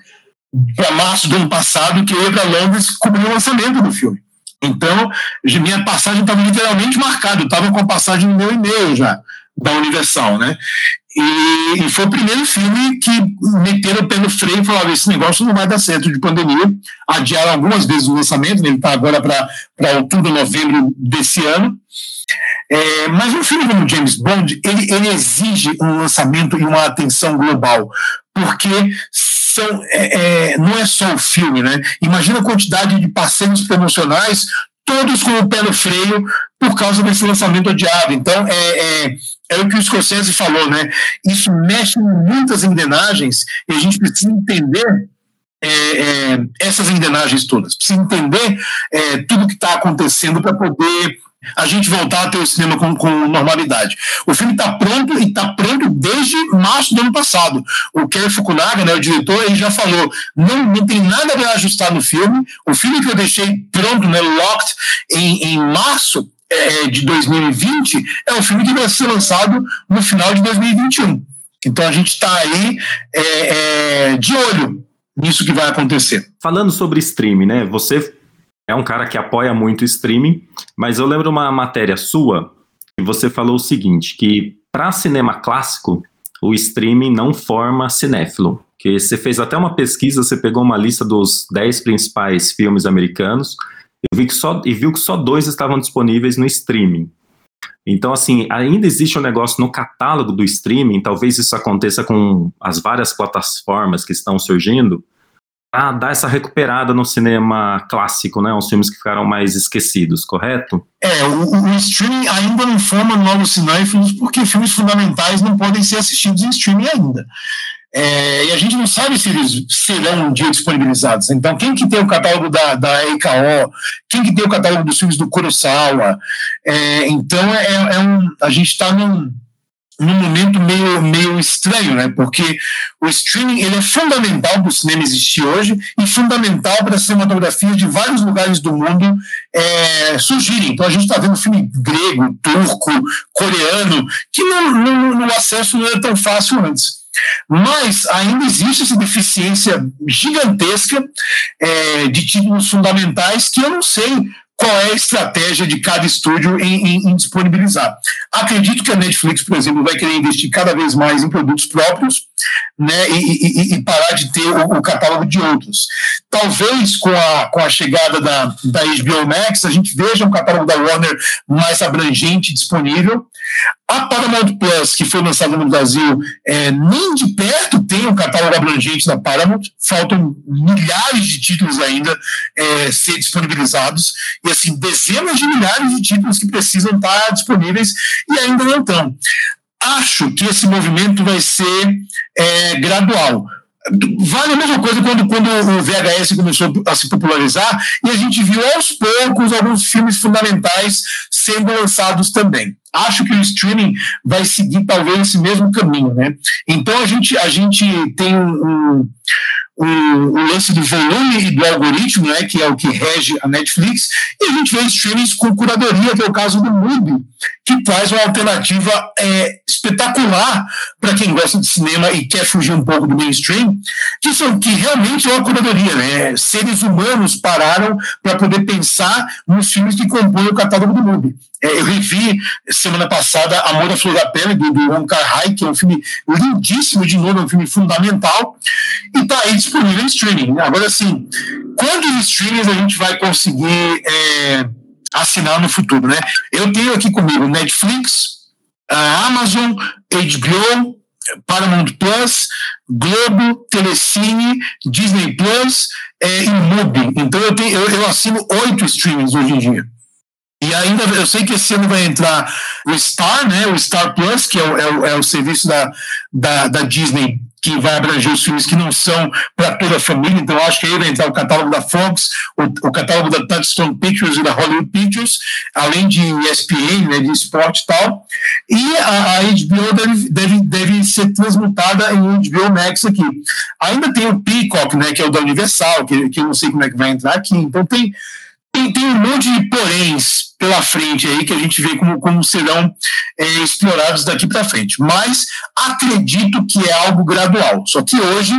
para março do ano passado, que eu ia para Londres cobrir o lançamento do filme. Então, minha passagem estava literalmente marcada, eu estava com a passagem no meu e-mail já da Universal, né? E, e, foi o primeiro filme que meteram o pé no freio e falaram: esse negócio não vai dar certo de pandemia. Adiaram algumas vezes o lançamento, né? ele está agora para outubro, novembro desse ano. É, mas um filme como James Bond, ele, ele exige um lançamento e uma atenção global, porque são, é, é, não é só o filme, né? Imagina a quantidade de parceiros promocionais, todos com o pé no freio por causa desse lançamento adiado. Então, é, é o que o Scorsese falou, né? Isso mexe em muitas engrenagens e a gente precisa entender é, é, essas engrenagens todas, precisa entender é, tudo que está acontecendo para poder a gente voltar a ter o cinema com, com normalidade. O filme está pronto e está pronto desde março do ano passado. O Kerry Fukunaga, né, o diretor, ele já falou: não, não tem nada a ajustar no filme. O filme que eu deixei pronto, né, locked, em, em março, é, de 2020 é um filme que vai ser lançado no final de 2021. Então a gente está aí é, é, de olho nisso que vai acontecer. Falando sobre streaming, né? Você é um cara que apoia muito o streaming, mas eu lembro uma matéria sua que você falou o seguinte, que para cinema clássico o streaming não forma cinéfilo. Que você fez até uma pesquisa, você pegou uma lista dos 10 principais filmes americanos eu vi que só, e viu que só dois estavam disponíveis no streaming. Então, assim, ainda existe um negócio no catálogo do streaming, talvez isso aconteça com as várias plataformas que estão surgindo, para dar essa recuperada no cinema clássico, né? Os filmes que ficaram mais esquecidos, correto? É, o, o streaming ainda não forma novos cinéfilos porque filmes fundamentais não podem ser assistidos em streaming ainda. É, e a gente não sabe se eles serão um dia disponibilizados. Então, quem que tem o catálogo da, da EIKO? Quem que tem o catálogo dos filmes do Kurosawa? É, então, é, é, um, a gente está num, num momento meio, meio estranho, né? Porque o streaming ele é fundamental para o cinema existir hoje e fundamental para a cinematografia de vários lugares do mundo é, surgirem. Então a gente está vendo filme grego, turco, coreano, que no, no acesso não era tão fácil antes. Mas ainda existe essa deficiência gigantesca é, de títulos fundamentais que eu não sei qual é a estratégia de cada estúdio em, em, em, disponibilizar. Acredito que a Netflix, por exemplo, vai querer investir cada vez mais em produtos próprios né, e, e, e parar de ter o, o, catálogo de outros. Talvez com a, com a chegada da, da HBO Max a gente veja um catálogo da Warner mais abrangente disponível. A Paramount Plus, que foi lançada no Brasil, é, nem de perto tem um catálogo abrangente da Paramount. Faltam milhares de títulos ainda é, ser disponibilizados. E, assim, dezenas de milhares de títulos que precisam estar disponíveis e ainda não estão. Acho que esse movimento vai ser é, gradual Vale a mesma coisa quando, quando o VHS começou a se popularizar e a gente viu aos poucos alguns filmes fundamentais sendo lançados também. Acho que o streaming vai seguir talvez esse mesmo caminho, né? Então a gente, a gente tem um, o, o, lance do volume e do algoritmo, né, que é o que rege a Netflix, e a gente vê streamings com curadoria, que é o caso do Mubi, que traz uma alternativa é, espetacular para quem gosta de cinema e quer fugir um pouco do mainstream, que, são, que realmente é uma curadoria. Né? Seres humanos pararam para poder pensar nos filmes que compõem o catálogo do Mubi. É, eu revi semana passada Amor à Flor da Pele, do, Wong Kar-hai, que é um filme lindíssimo, de novo, é um filme fundamental, e está aí disponível em streaming. Agora, assim, quantos streamings a gente vai conseguir é, assinar no futuro, né? Eu tenho aqui comigo Netflix, Amazon, HBO, Paramount Plus, Globo, Telecine, Disney Plus é, e Mubi. Então eu, tenho, eu, eu assino oito streamings hoje em dia. E ainda eu sei que esse ano vai entrar o Star, né? O Star Plus, que é o, é o, é o serviço da, da, da Disney que vai abranger os filmes que não são para toda a família, então acho que aí vai entrar o catálogo da Fox, o, o catálogo da Touchstone Pictures e da Hollywood Pictures, além de ESPN, né, de esporte e tal, e a, a HBO deve, deve, deve ser transmutada em HBO Max aqui. Ainda tem o Peacock, né, que é o da Universal, que, que eu não sei como é que vai entrar aqui, então tem, tem, tem um monte de poréns pela frente aí que a gente vê como, como serão é, explorados daqui para frente. Mas acredito que é algo gradual. Só que hoje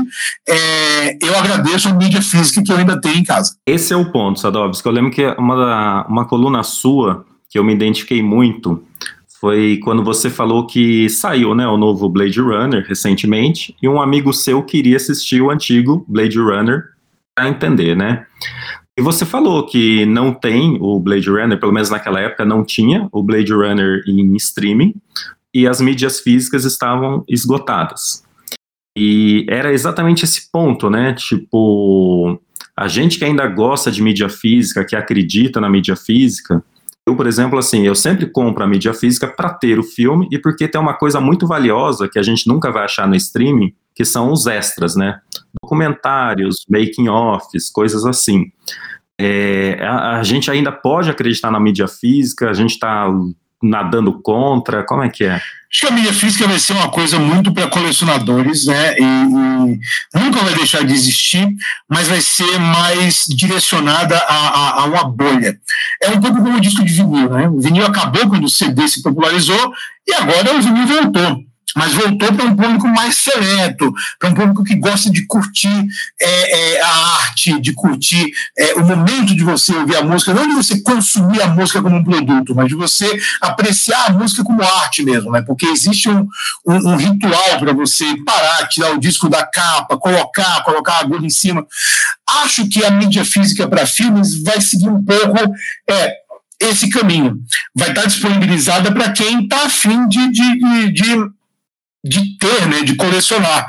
é, eu agradeço a mídia física que eu ainda tenho em casa. Esse é o ponto, Sadovski. Eu lembro que uma, uma coluna sua que eu me identifiquei muito foi quando você falou que saiu né, o novo Blade Runner recentemente e um amigo seu queria assistir o antigo Blade Runner para entender, né? E você falou que não tem o Blade Runner, pelo menos naquela época não tinha o Blade Runner em streaming, e as mídias físicas estavam esgotadas. E era exatamente esse ponto, né? Tipo, a gente que ainda gosta de mídia física, que acredita na mídia física, eu, por exemplo, assim, eu sempre compro a mídia física para ter o filme e porque tem uma coisa muito valiosa que a gente nunca vai achar no streaming, que são os extras, né? Documentários, making-offs, coisas assim. É, a, a, gente ainda pode acreditar na mídia física, a gente está nadando contra, como é que é? Acho que a mídia física vai ser uma coisa muito para colecionadores, né? E, e, nunca vai deixar de existir, mas vai ser mais direcionada a, a, a, uma bolha. É um pouco como o disco de vinil, né? O vinil acabou quando o CD se popularizou e agora o vinil voltou mas voltou para um público mais seleto, para um público que gosta de curtir é, é, a arte, de curtir é, o momento de você ouvir a música, não de você consumir a música como um produto, mas de você apreciar a música como arte mesmo, né? porque existe um, um, um ritual para você parar, tirar o disco da capa, colocar, colocar a agulha em cima. Acho que a mídia física para filmes vai seguir um pouco é, esse caminho. Vai estar disponibilizada para quem está afim de, de, de, de de ter, né, de colecionar.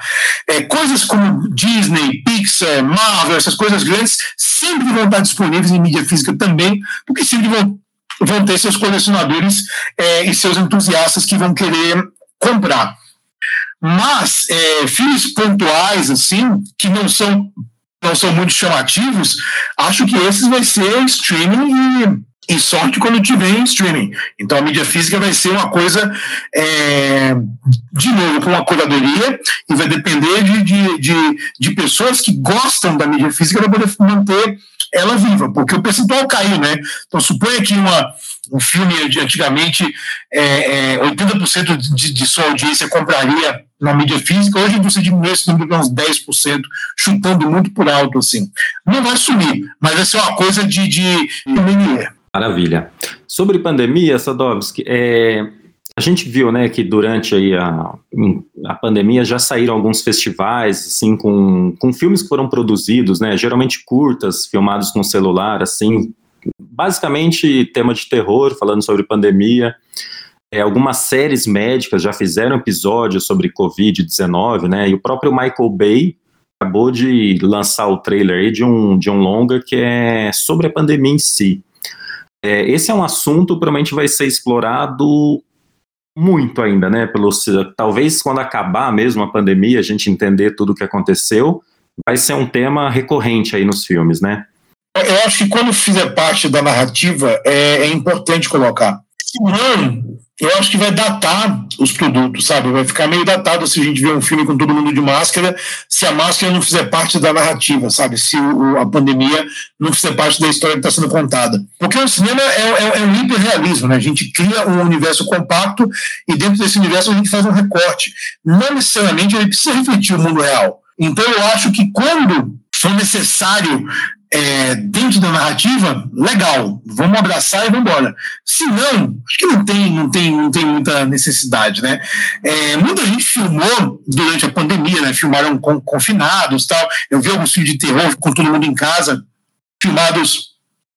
É, coisas como Disney, Pixar, Marvel, essas coisas grandes, sempre vão estar disponíveis em mídia física também, porque sempre vão, vão ter seus colecionadores é, e seus entusiastas que vão querer comprar. Mas é, filmes pontuais, assim, que não são, não são muito chamativos, acho que esses vai ser streaming e e sorte quando tiver em streaming. Então a mídia física vai ser uma coisa, é, de novo, com uma curadoria, e vai depender de, de, de, de pessoas que gostam da mídia física para poder manter ela viva, porque o percentual caiu, né? Então suponha que uma, um filme de antigamente é, é, 80% de, de sua audiência compraria na mídia física, hoje você diminui esse número para uns 10%, chutando muito por alto, assim. Não vai sumir, mas vai ser uma coisa de, de, de Maravilha. Sobre pandemia, Sadovski, é, a gente viu, né, que durante aí a, a pandemia já saíram alguns festivais, assim, com, com filmes que foram produzidos, né, geralmente curtas, filmados com celular, assim, basicamente tema de terror, falando sobre pandemia. É, algumas séries médicas já fizeram episódios sobre Covid-19, né, e o próprio Michael Bay acabou de lançar o trailer aí de um, de um longa que é sobre a pandemia em si. É, esse é um assunto que provavelmente vai ser explorado muito ainda, né? Pelo, talvez quando acabar mesmo a pandemia, a gente entender tudo o que aconteceu, vai ser um tema recorrente aí nos filmes, né? Eu acho que quando fizer parte da narrativa, é, é importante colocar. Não, eu acho que vai datar os produtos, sabe? Vai ficar meio datado se a gente ver um filme com todo mundo de máscara, se a máscara não fizer parte da narrativa, sabe? Se o, a pandemia não fizer parte da história que está sendo contada. Porque o cinema é, é, é um hiperrealismo, né? A gente cria um universo compacto e dentro desse universo a gente faz um recorte. Não necessariamente ele precisa refletir o mundo real. Então eu acho que quando for necessário é, dentro da narrativa, legal, vamos abraçar e vamos embora. Se não, acho que não tem, não tem, não tem muita necessidade, né? É, muita gente filmou durante a pandemia, né? Filmaram com, confinados tal. Eu vi alguns filmes de terror com todo mundo em casa, filmados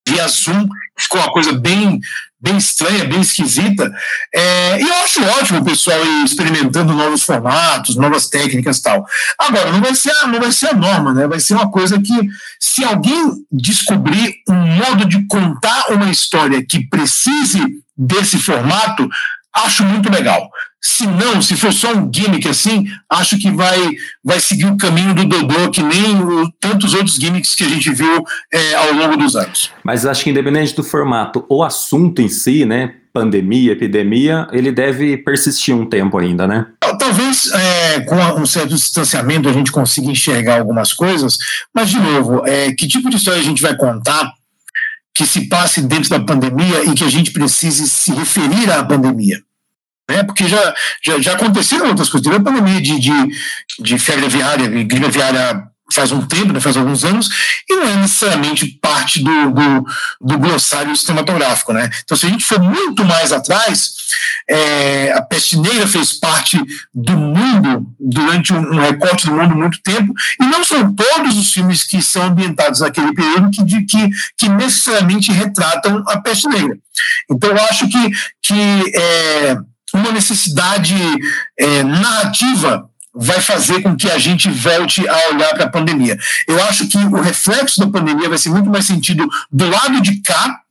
via Zoom, ficou uma coisa bem bem estranha, bem esquisita. É, e eu acho ótimo o pessoal ir experimentando novos formatos, novas técnicas tal. Agora, não vai, ser a, não vai ser a norma, né? Vai ser uma coisa que, se alguém descobrir um modo de contar uma história que precise desse formato, acho muito legal. Se não, se for só um gimmick assim, acho que vai, vai seguir o caminho do Dodô, que nem o, tantos outros gimmicks que a gente viu é, ao longo dos anos. Mas acho que independente do formato, o assunto em si, né, pandemia, epidemia, ele deve persistir um tempo ainda, né? Talvez é, com um certo distanciamento a gente consiga enxergar algumas coisas, mas, de novo, é, que tipo de história a gente vai contar que se passe dentro da pandemia e que a gente precise se referir à pandemia? Né? Porque já, já, já aconteceram outras coisas. Teve a pandemia de, de, de febre aviária, gripe aviária faz um tempo, né, faz alguns anos, e não é necessariamente parte do, do, do glossário cinematográfico. Né? Então, se a gente for muito mais atrás, é, a peste negra fez parte do mundo durante um, um, recorte do mundo muito tempo, e não são todos os filmes que são ambientados naquele período que, de, que, que necessariamente retratam a peste negra. Então, eu acho que, que é, uma necessidade é, narrativa vai fazer com que a gente volte a olhar para a pandemia. Eu acho que o reflexo da pandemia vai ser muito mais sentido do lado de cá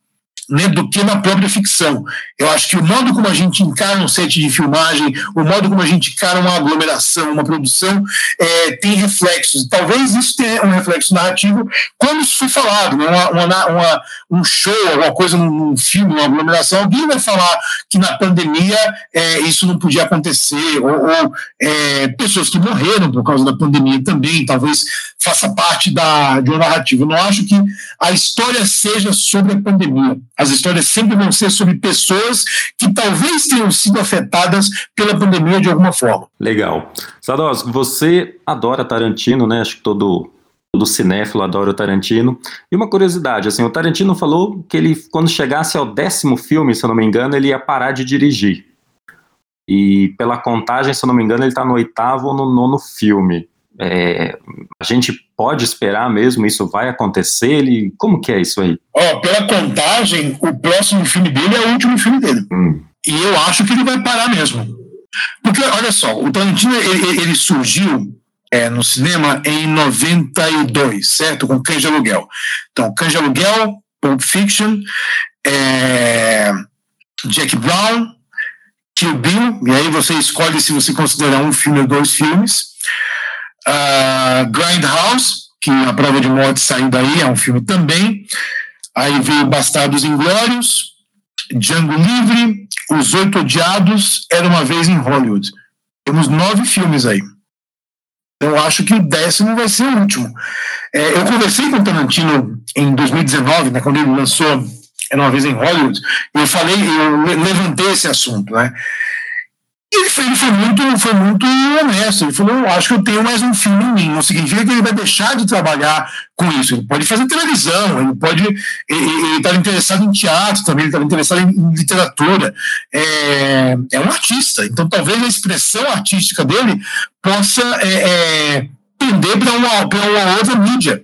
do que na própria ficção. Eu acho que o modo como a gente encara um set de filmagem, o modo como a gente encara uma aglomeração, uma produção, é, tem reflexos. Talvez isso tenha um reflexo narrativo quando isso foi falado, né, uma, uma, uma, um show, alguma coisa num filme, uma aglomeração, alguém vai falar que na pandemia é, isso não podia acontecer, ou, ou é, pessoas que morreram por causa da pandemia também, talvez faça parte da, de uma narrativa. Eu não acho que a história seja sobre a pandemia. As histórias sempre vão ser sobre pessoas que talvez tenham sido afetadas pela pandemia de alguma forma. Legal. Sadowski, você adora Tarantino, né? Acho que todo todo cinéfilo adora o Tarantino. E uma curiosidade, assim, o Tarantino falou que ele, quando chegasse ao décimo filme, se eu não me engano, ele ia parar de dirigir. E pela contagem, se eu não me engano, ele está no oitavo ou no nono filme. É, a gente pode esperar mesmo, isso vai acontecer? Ele, como que é isso aí? Ó, pela contagem, o próximo filme dele é o último filme dele. Hum. E eu acho que ele vai parar mesmo. Porque, olha só, o Tarantino, ele, ele surgiu é, no cinema em 92, certo? Com Cães de Aluguel. Então, Cães de Aluguel, Pulp Fiction, é, Jack Brown, Kill Bill, e aí você escolhe se você considera um filme ou dois filmes uh, Grindhouse, que a prova de morte saiu daí, é um filme também. Aí veio Bastardos Inglórios, Django Livre, Os Oito Odiados, Era Uma Vez em Hollywood. Temos nove filmes aí. Eu acho que o décimo vai ser o último. É, eu conversei com o Tarantino em 2019, né, quando ele lançou Era Uma Vez em Hollywood, eu falei, eu levantei esse assunto, né? Ele foi, ele foi, muito, foi muito honesto. Ele falou: acho que eu tenho mais um filme em mim. Não significa que ele vai deixar de trabalhar com isso. Ele pode fazer televisão, ele pode. Ele estava interessado em teatro também, ele estava interessado em, literatura. É, é, um artista. Então, talvez a expressão artística dele possa. É, é, para uma, uma outra mídia.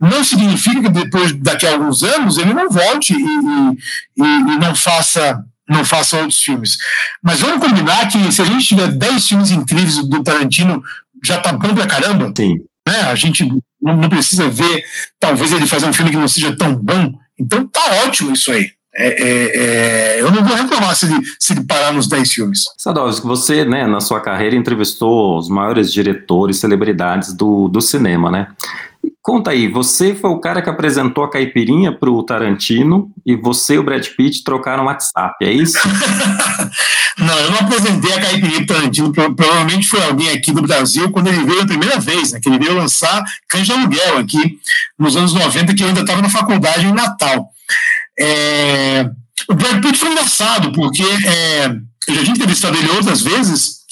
Não significa que depois, daqui a alguns anos, ele não volte e, e, e não faça não façam outros filmes. Mas vamos combinar que se a gente tiver 10 filmes incríveis do Tarantino, já tá bom pra caramba. Sim. Né? A gente não precisa ver, talvez, ele fazer um filme que não seja tão bom. Então tá ótimo isso aí. É, é, é, eu não vou reclamar se ele, se ele parar nos 10 filmes. Sadowski, você, né, na sua carreira, entrevistou os maiores diretores, celebridades do, do cinema, né? Conta aí, você foi o cara que apresentou a caipirinha pro Tarantino e você e o Brad Pitt trocaram WhatsApp, é isso? não, eu não apresentei a caipirinha pro Tarantino, provavelmente foi alguém aqui do Brasil quando ele veio a primeira vez, né, que ele veio lançar de Aluguel aqui nos anos 90, que eu ainda estava na faculdade em Natal. É, o Brad Pitt foi engraçado, porque é, eu já tinha entrevistado ele outras vezes,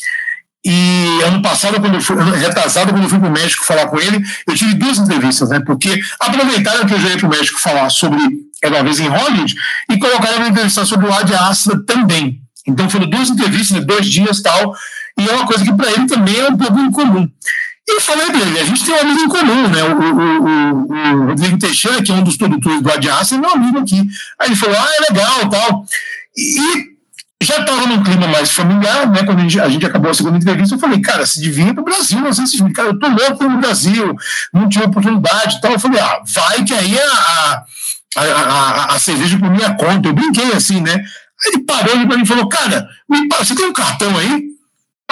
e ano passado, quando eu fui, retrasado, quando eu fui para o México falar com ele, eu tive duas entrevistas, né? Porque aproveitaram que eu já ia para o México falar sobre Era uma vez em Hollywood e colocaram uma entrevista sobre o Ad Astra também. Então foram duas entrevistas, né, dois dias tal, e é uma coisa que para ele também é um pouco incomum. E eu falei dele, a gente tem um amigo em comum, né? O, o, o, o Rodrigo Teixeira, que é um dos produtores do Ad Astra, é meu amigo aqui. Aí ele falou, ah, é legal tal. E já estava num clima mais familiar, né? Quando a gente, a gente, acabou a segunda entrevista, eu falei, cara, se devia para o Brasil, não sei se cara, eu tô louco no Brasil, não tinha oportunidade e tal. Eu falei, ah, vai que aí a, a, a, a cerveja por minha conta. Eu brinquei assim, né? Aí ele parou e falou, cara, me, você tem um cartão aí?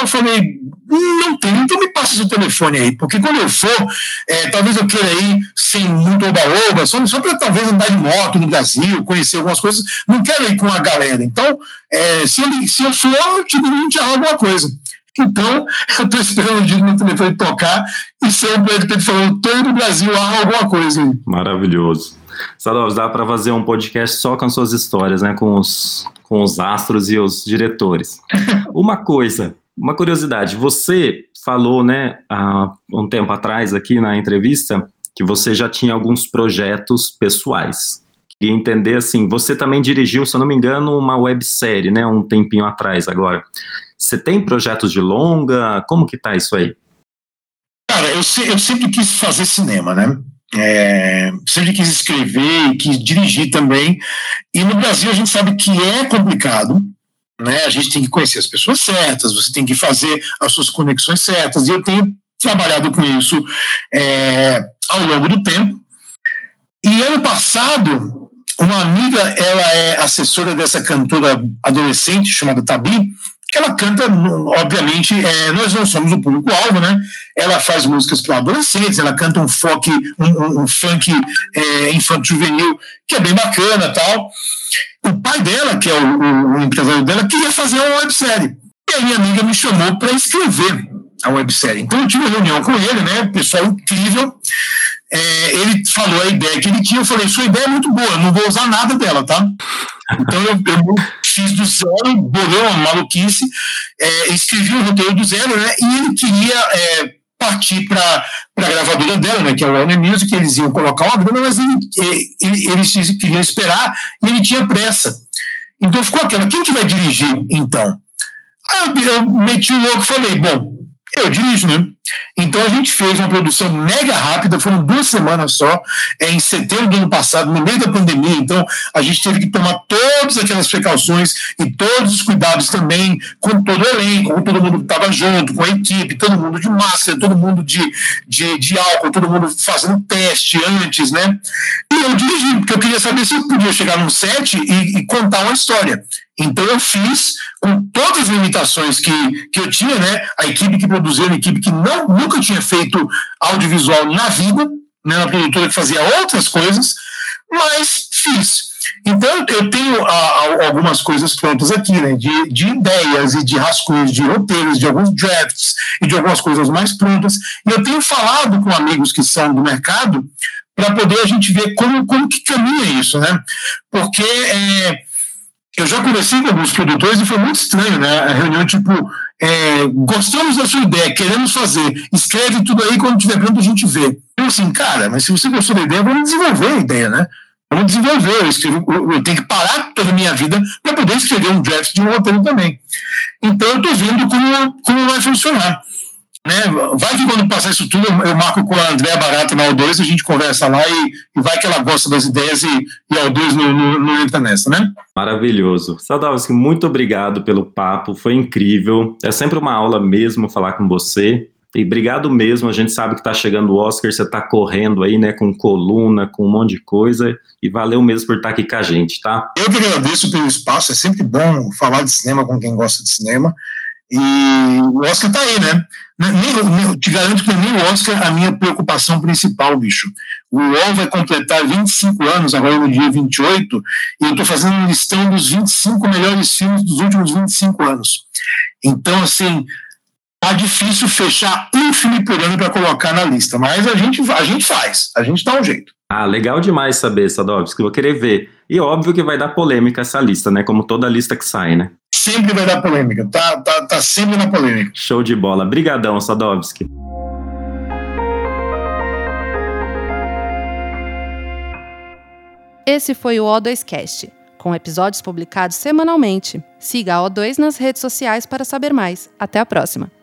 Eu falei, não tem, então me passa seu telefone aí, porque quando eu for, é, talvez eu queira ir sem muito oba-oba, só, só para talvez andar de moto no Brasil, conhecer algumas coisas, não quero ir com a galera. Então, é, se, ele, se eu for, eu te digo alguma coisa. Então, eu estou esperando o dia do meu telefone tocar e ser o Pedro falando, todo o Brasil, há alguma coisa aí. Maravilhoso. Sadovs, dá para fazer um podcast só com as suas histórias, né? Com os, com os astros e os diretores. Uma coisa, uma curiosidade, você falou, né, há um tempo atrás aqui na entrevista, que você já tinha alguns projetos pessoais. Queria entender, assim, você também dirigiu, se eu não me engano, uma websérie, né, um tempinho atrás agora. Você tem projetos de longa? Como que tá isso aí? Cara, eu, eu sempre quis fazer cinema, né? É, sempre quis escrever e quis dirigir também. E no Brasil a gente sabe que é complicado, né? A gente tem que conhecer as pessoas certas, você tem que fazer as suas conexões certas, e eu tenho trabalhado com isso é, ao longo do tempo. E ano passado, uma amiga, ela é assessora dessa cantora adolescente chamada Tabi, ela canta, obviamente, é, nós não somos o público-alvo, né? Ela faz músicas para adolescentes, ela canta um folk, um, um, funk é, infantil juvenil, que é bem bacana tal. O pai dela, que é o, o, o empresário dela, queria fazer uma websérie. E a minha amiga me chamou para escrever a websérie. Então eu tive uma reunião com ele, né? Pessoal incrível. É, ele falou a ideia que ele tinha, eu falei, sua ideia é muito boa, não vou usar nada dela, tá? Então eu, eu fiz do zero, bolei uma maluquice, é, escrevi o roteiro do zero, né? E ele queria é, partir para a gravadora dela, né, que é a Warner Music, eles iam colocar uma grana, mas ele, ele, eles queriam esperar e ele tinha pressa. Então ficou aquela, quem que vai dirigir então? Aí eu, eu meti o louco e falei, bom, eu dirijo, né? Então a gente fez uma produção mega rápida, foram duas semanas só, em setembro do ano passado, no meio da pandemia. Então a gente teve que tomar todas aquelas precauções e todos os cuidados também com todo o elenco, com todo mundo que estava junto, com a equipe, todo mundo de máscara, todo mundo de, de, de álcool, todo mundo fazendo teste antes, né? E eu dirigi, porque eu queria saber se eu podia chegar num set e, e contar uma história. Então eu fiz com todas as limitações que, que eu tinha, né? A equipe que produziu, a equipe que não, nunca tinha feito audiovisual na vida, né? Uma produtora que fazia outras coisas, mas fiz. Então eu tenho a, algumas coisas prontas aqui, né? De, de ideias e de rascunhos, de roteiros, de alguns drafts e de algumas coisas mais prontas. E eu tenho falado com amigos que são do mercado para poder a gente ver como, como que caminha isso, né? Porque é, eu já conversei com alguns produtores e foi muito estranho, né? A reunião, tipo, é, gostamos da sua ideia, queremos fazer, escreve tudo aí, quando tiver pronto a gente vê. Eu assim, cara, mas se você gostou da ideia, vamos desenvolver a ideia, né? Vamos desenvolver, eu, escrevo, eu tenho que parar toda a minha vida para poder escrever um draft de um roteiro também. Então eu estou vendo como, como vai funcionar. Né? Vai que quando passar isso tudo, eu marco com a Andréa Barata na O2, a gente conversa lá e, e, vai que ela gosta das ideias e, e a O2 não, não, não entra nessa, né? Maravilhoso. Sadowski, muito obrigado pelo papo, foi incrível. É sempre uma aula mesmo falar com você. E obrigado mesmo, a gente sabe que está chegando o Oscar, você está correndo aí, né, com coluna, com um monte de coisa, e valeu mesmo por estar tá aqui com a gente, tá? Eu que agradeço pelo espaço, é sempre bom falar de cinema com quem gosta de cinema, e o Oscar está aí, né? Nem, te garanto que nem o Oscar é a minha preocupação principal, bicho. O UOL vai completar 25 anos, agora no dia 28, e eu estou fazendo um listão dos 25 melhores filmes dos últimos 25 anos. Então, assim, tá difícil fechar um filme por ano para colocar na lista, mas a gente, a gente faz, a gente dá um jeito. Ah, legal demais saber, Sadovski, vou querer ver. E óbvio que vai dar polêmica essa lista, né? Como toda lista que sai, né? Sempre vai dar polêmica, tá, tá, tá sempre na polêmica. Show de bola. Brigadão, Sadovski. Esse foi o O2Cast, com episódios publicados semanalmente. Siga a O2 nas redes sociais para saber mais. Até a próxima!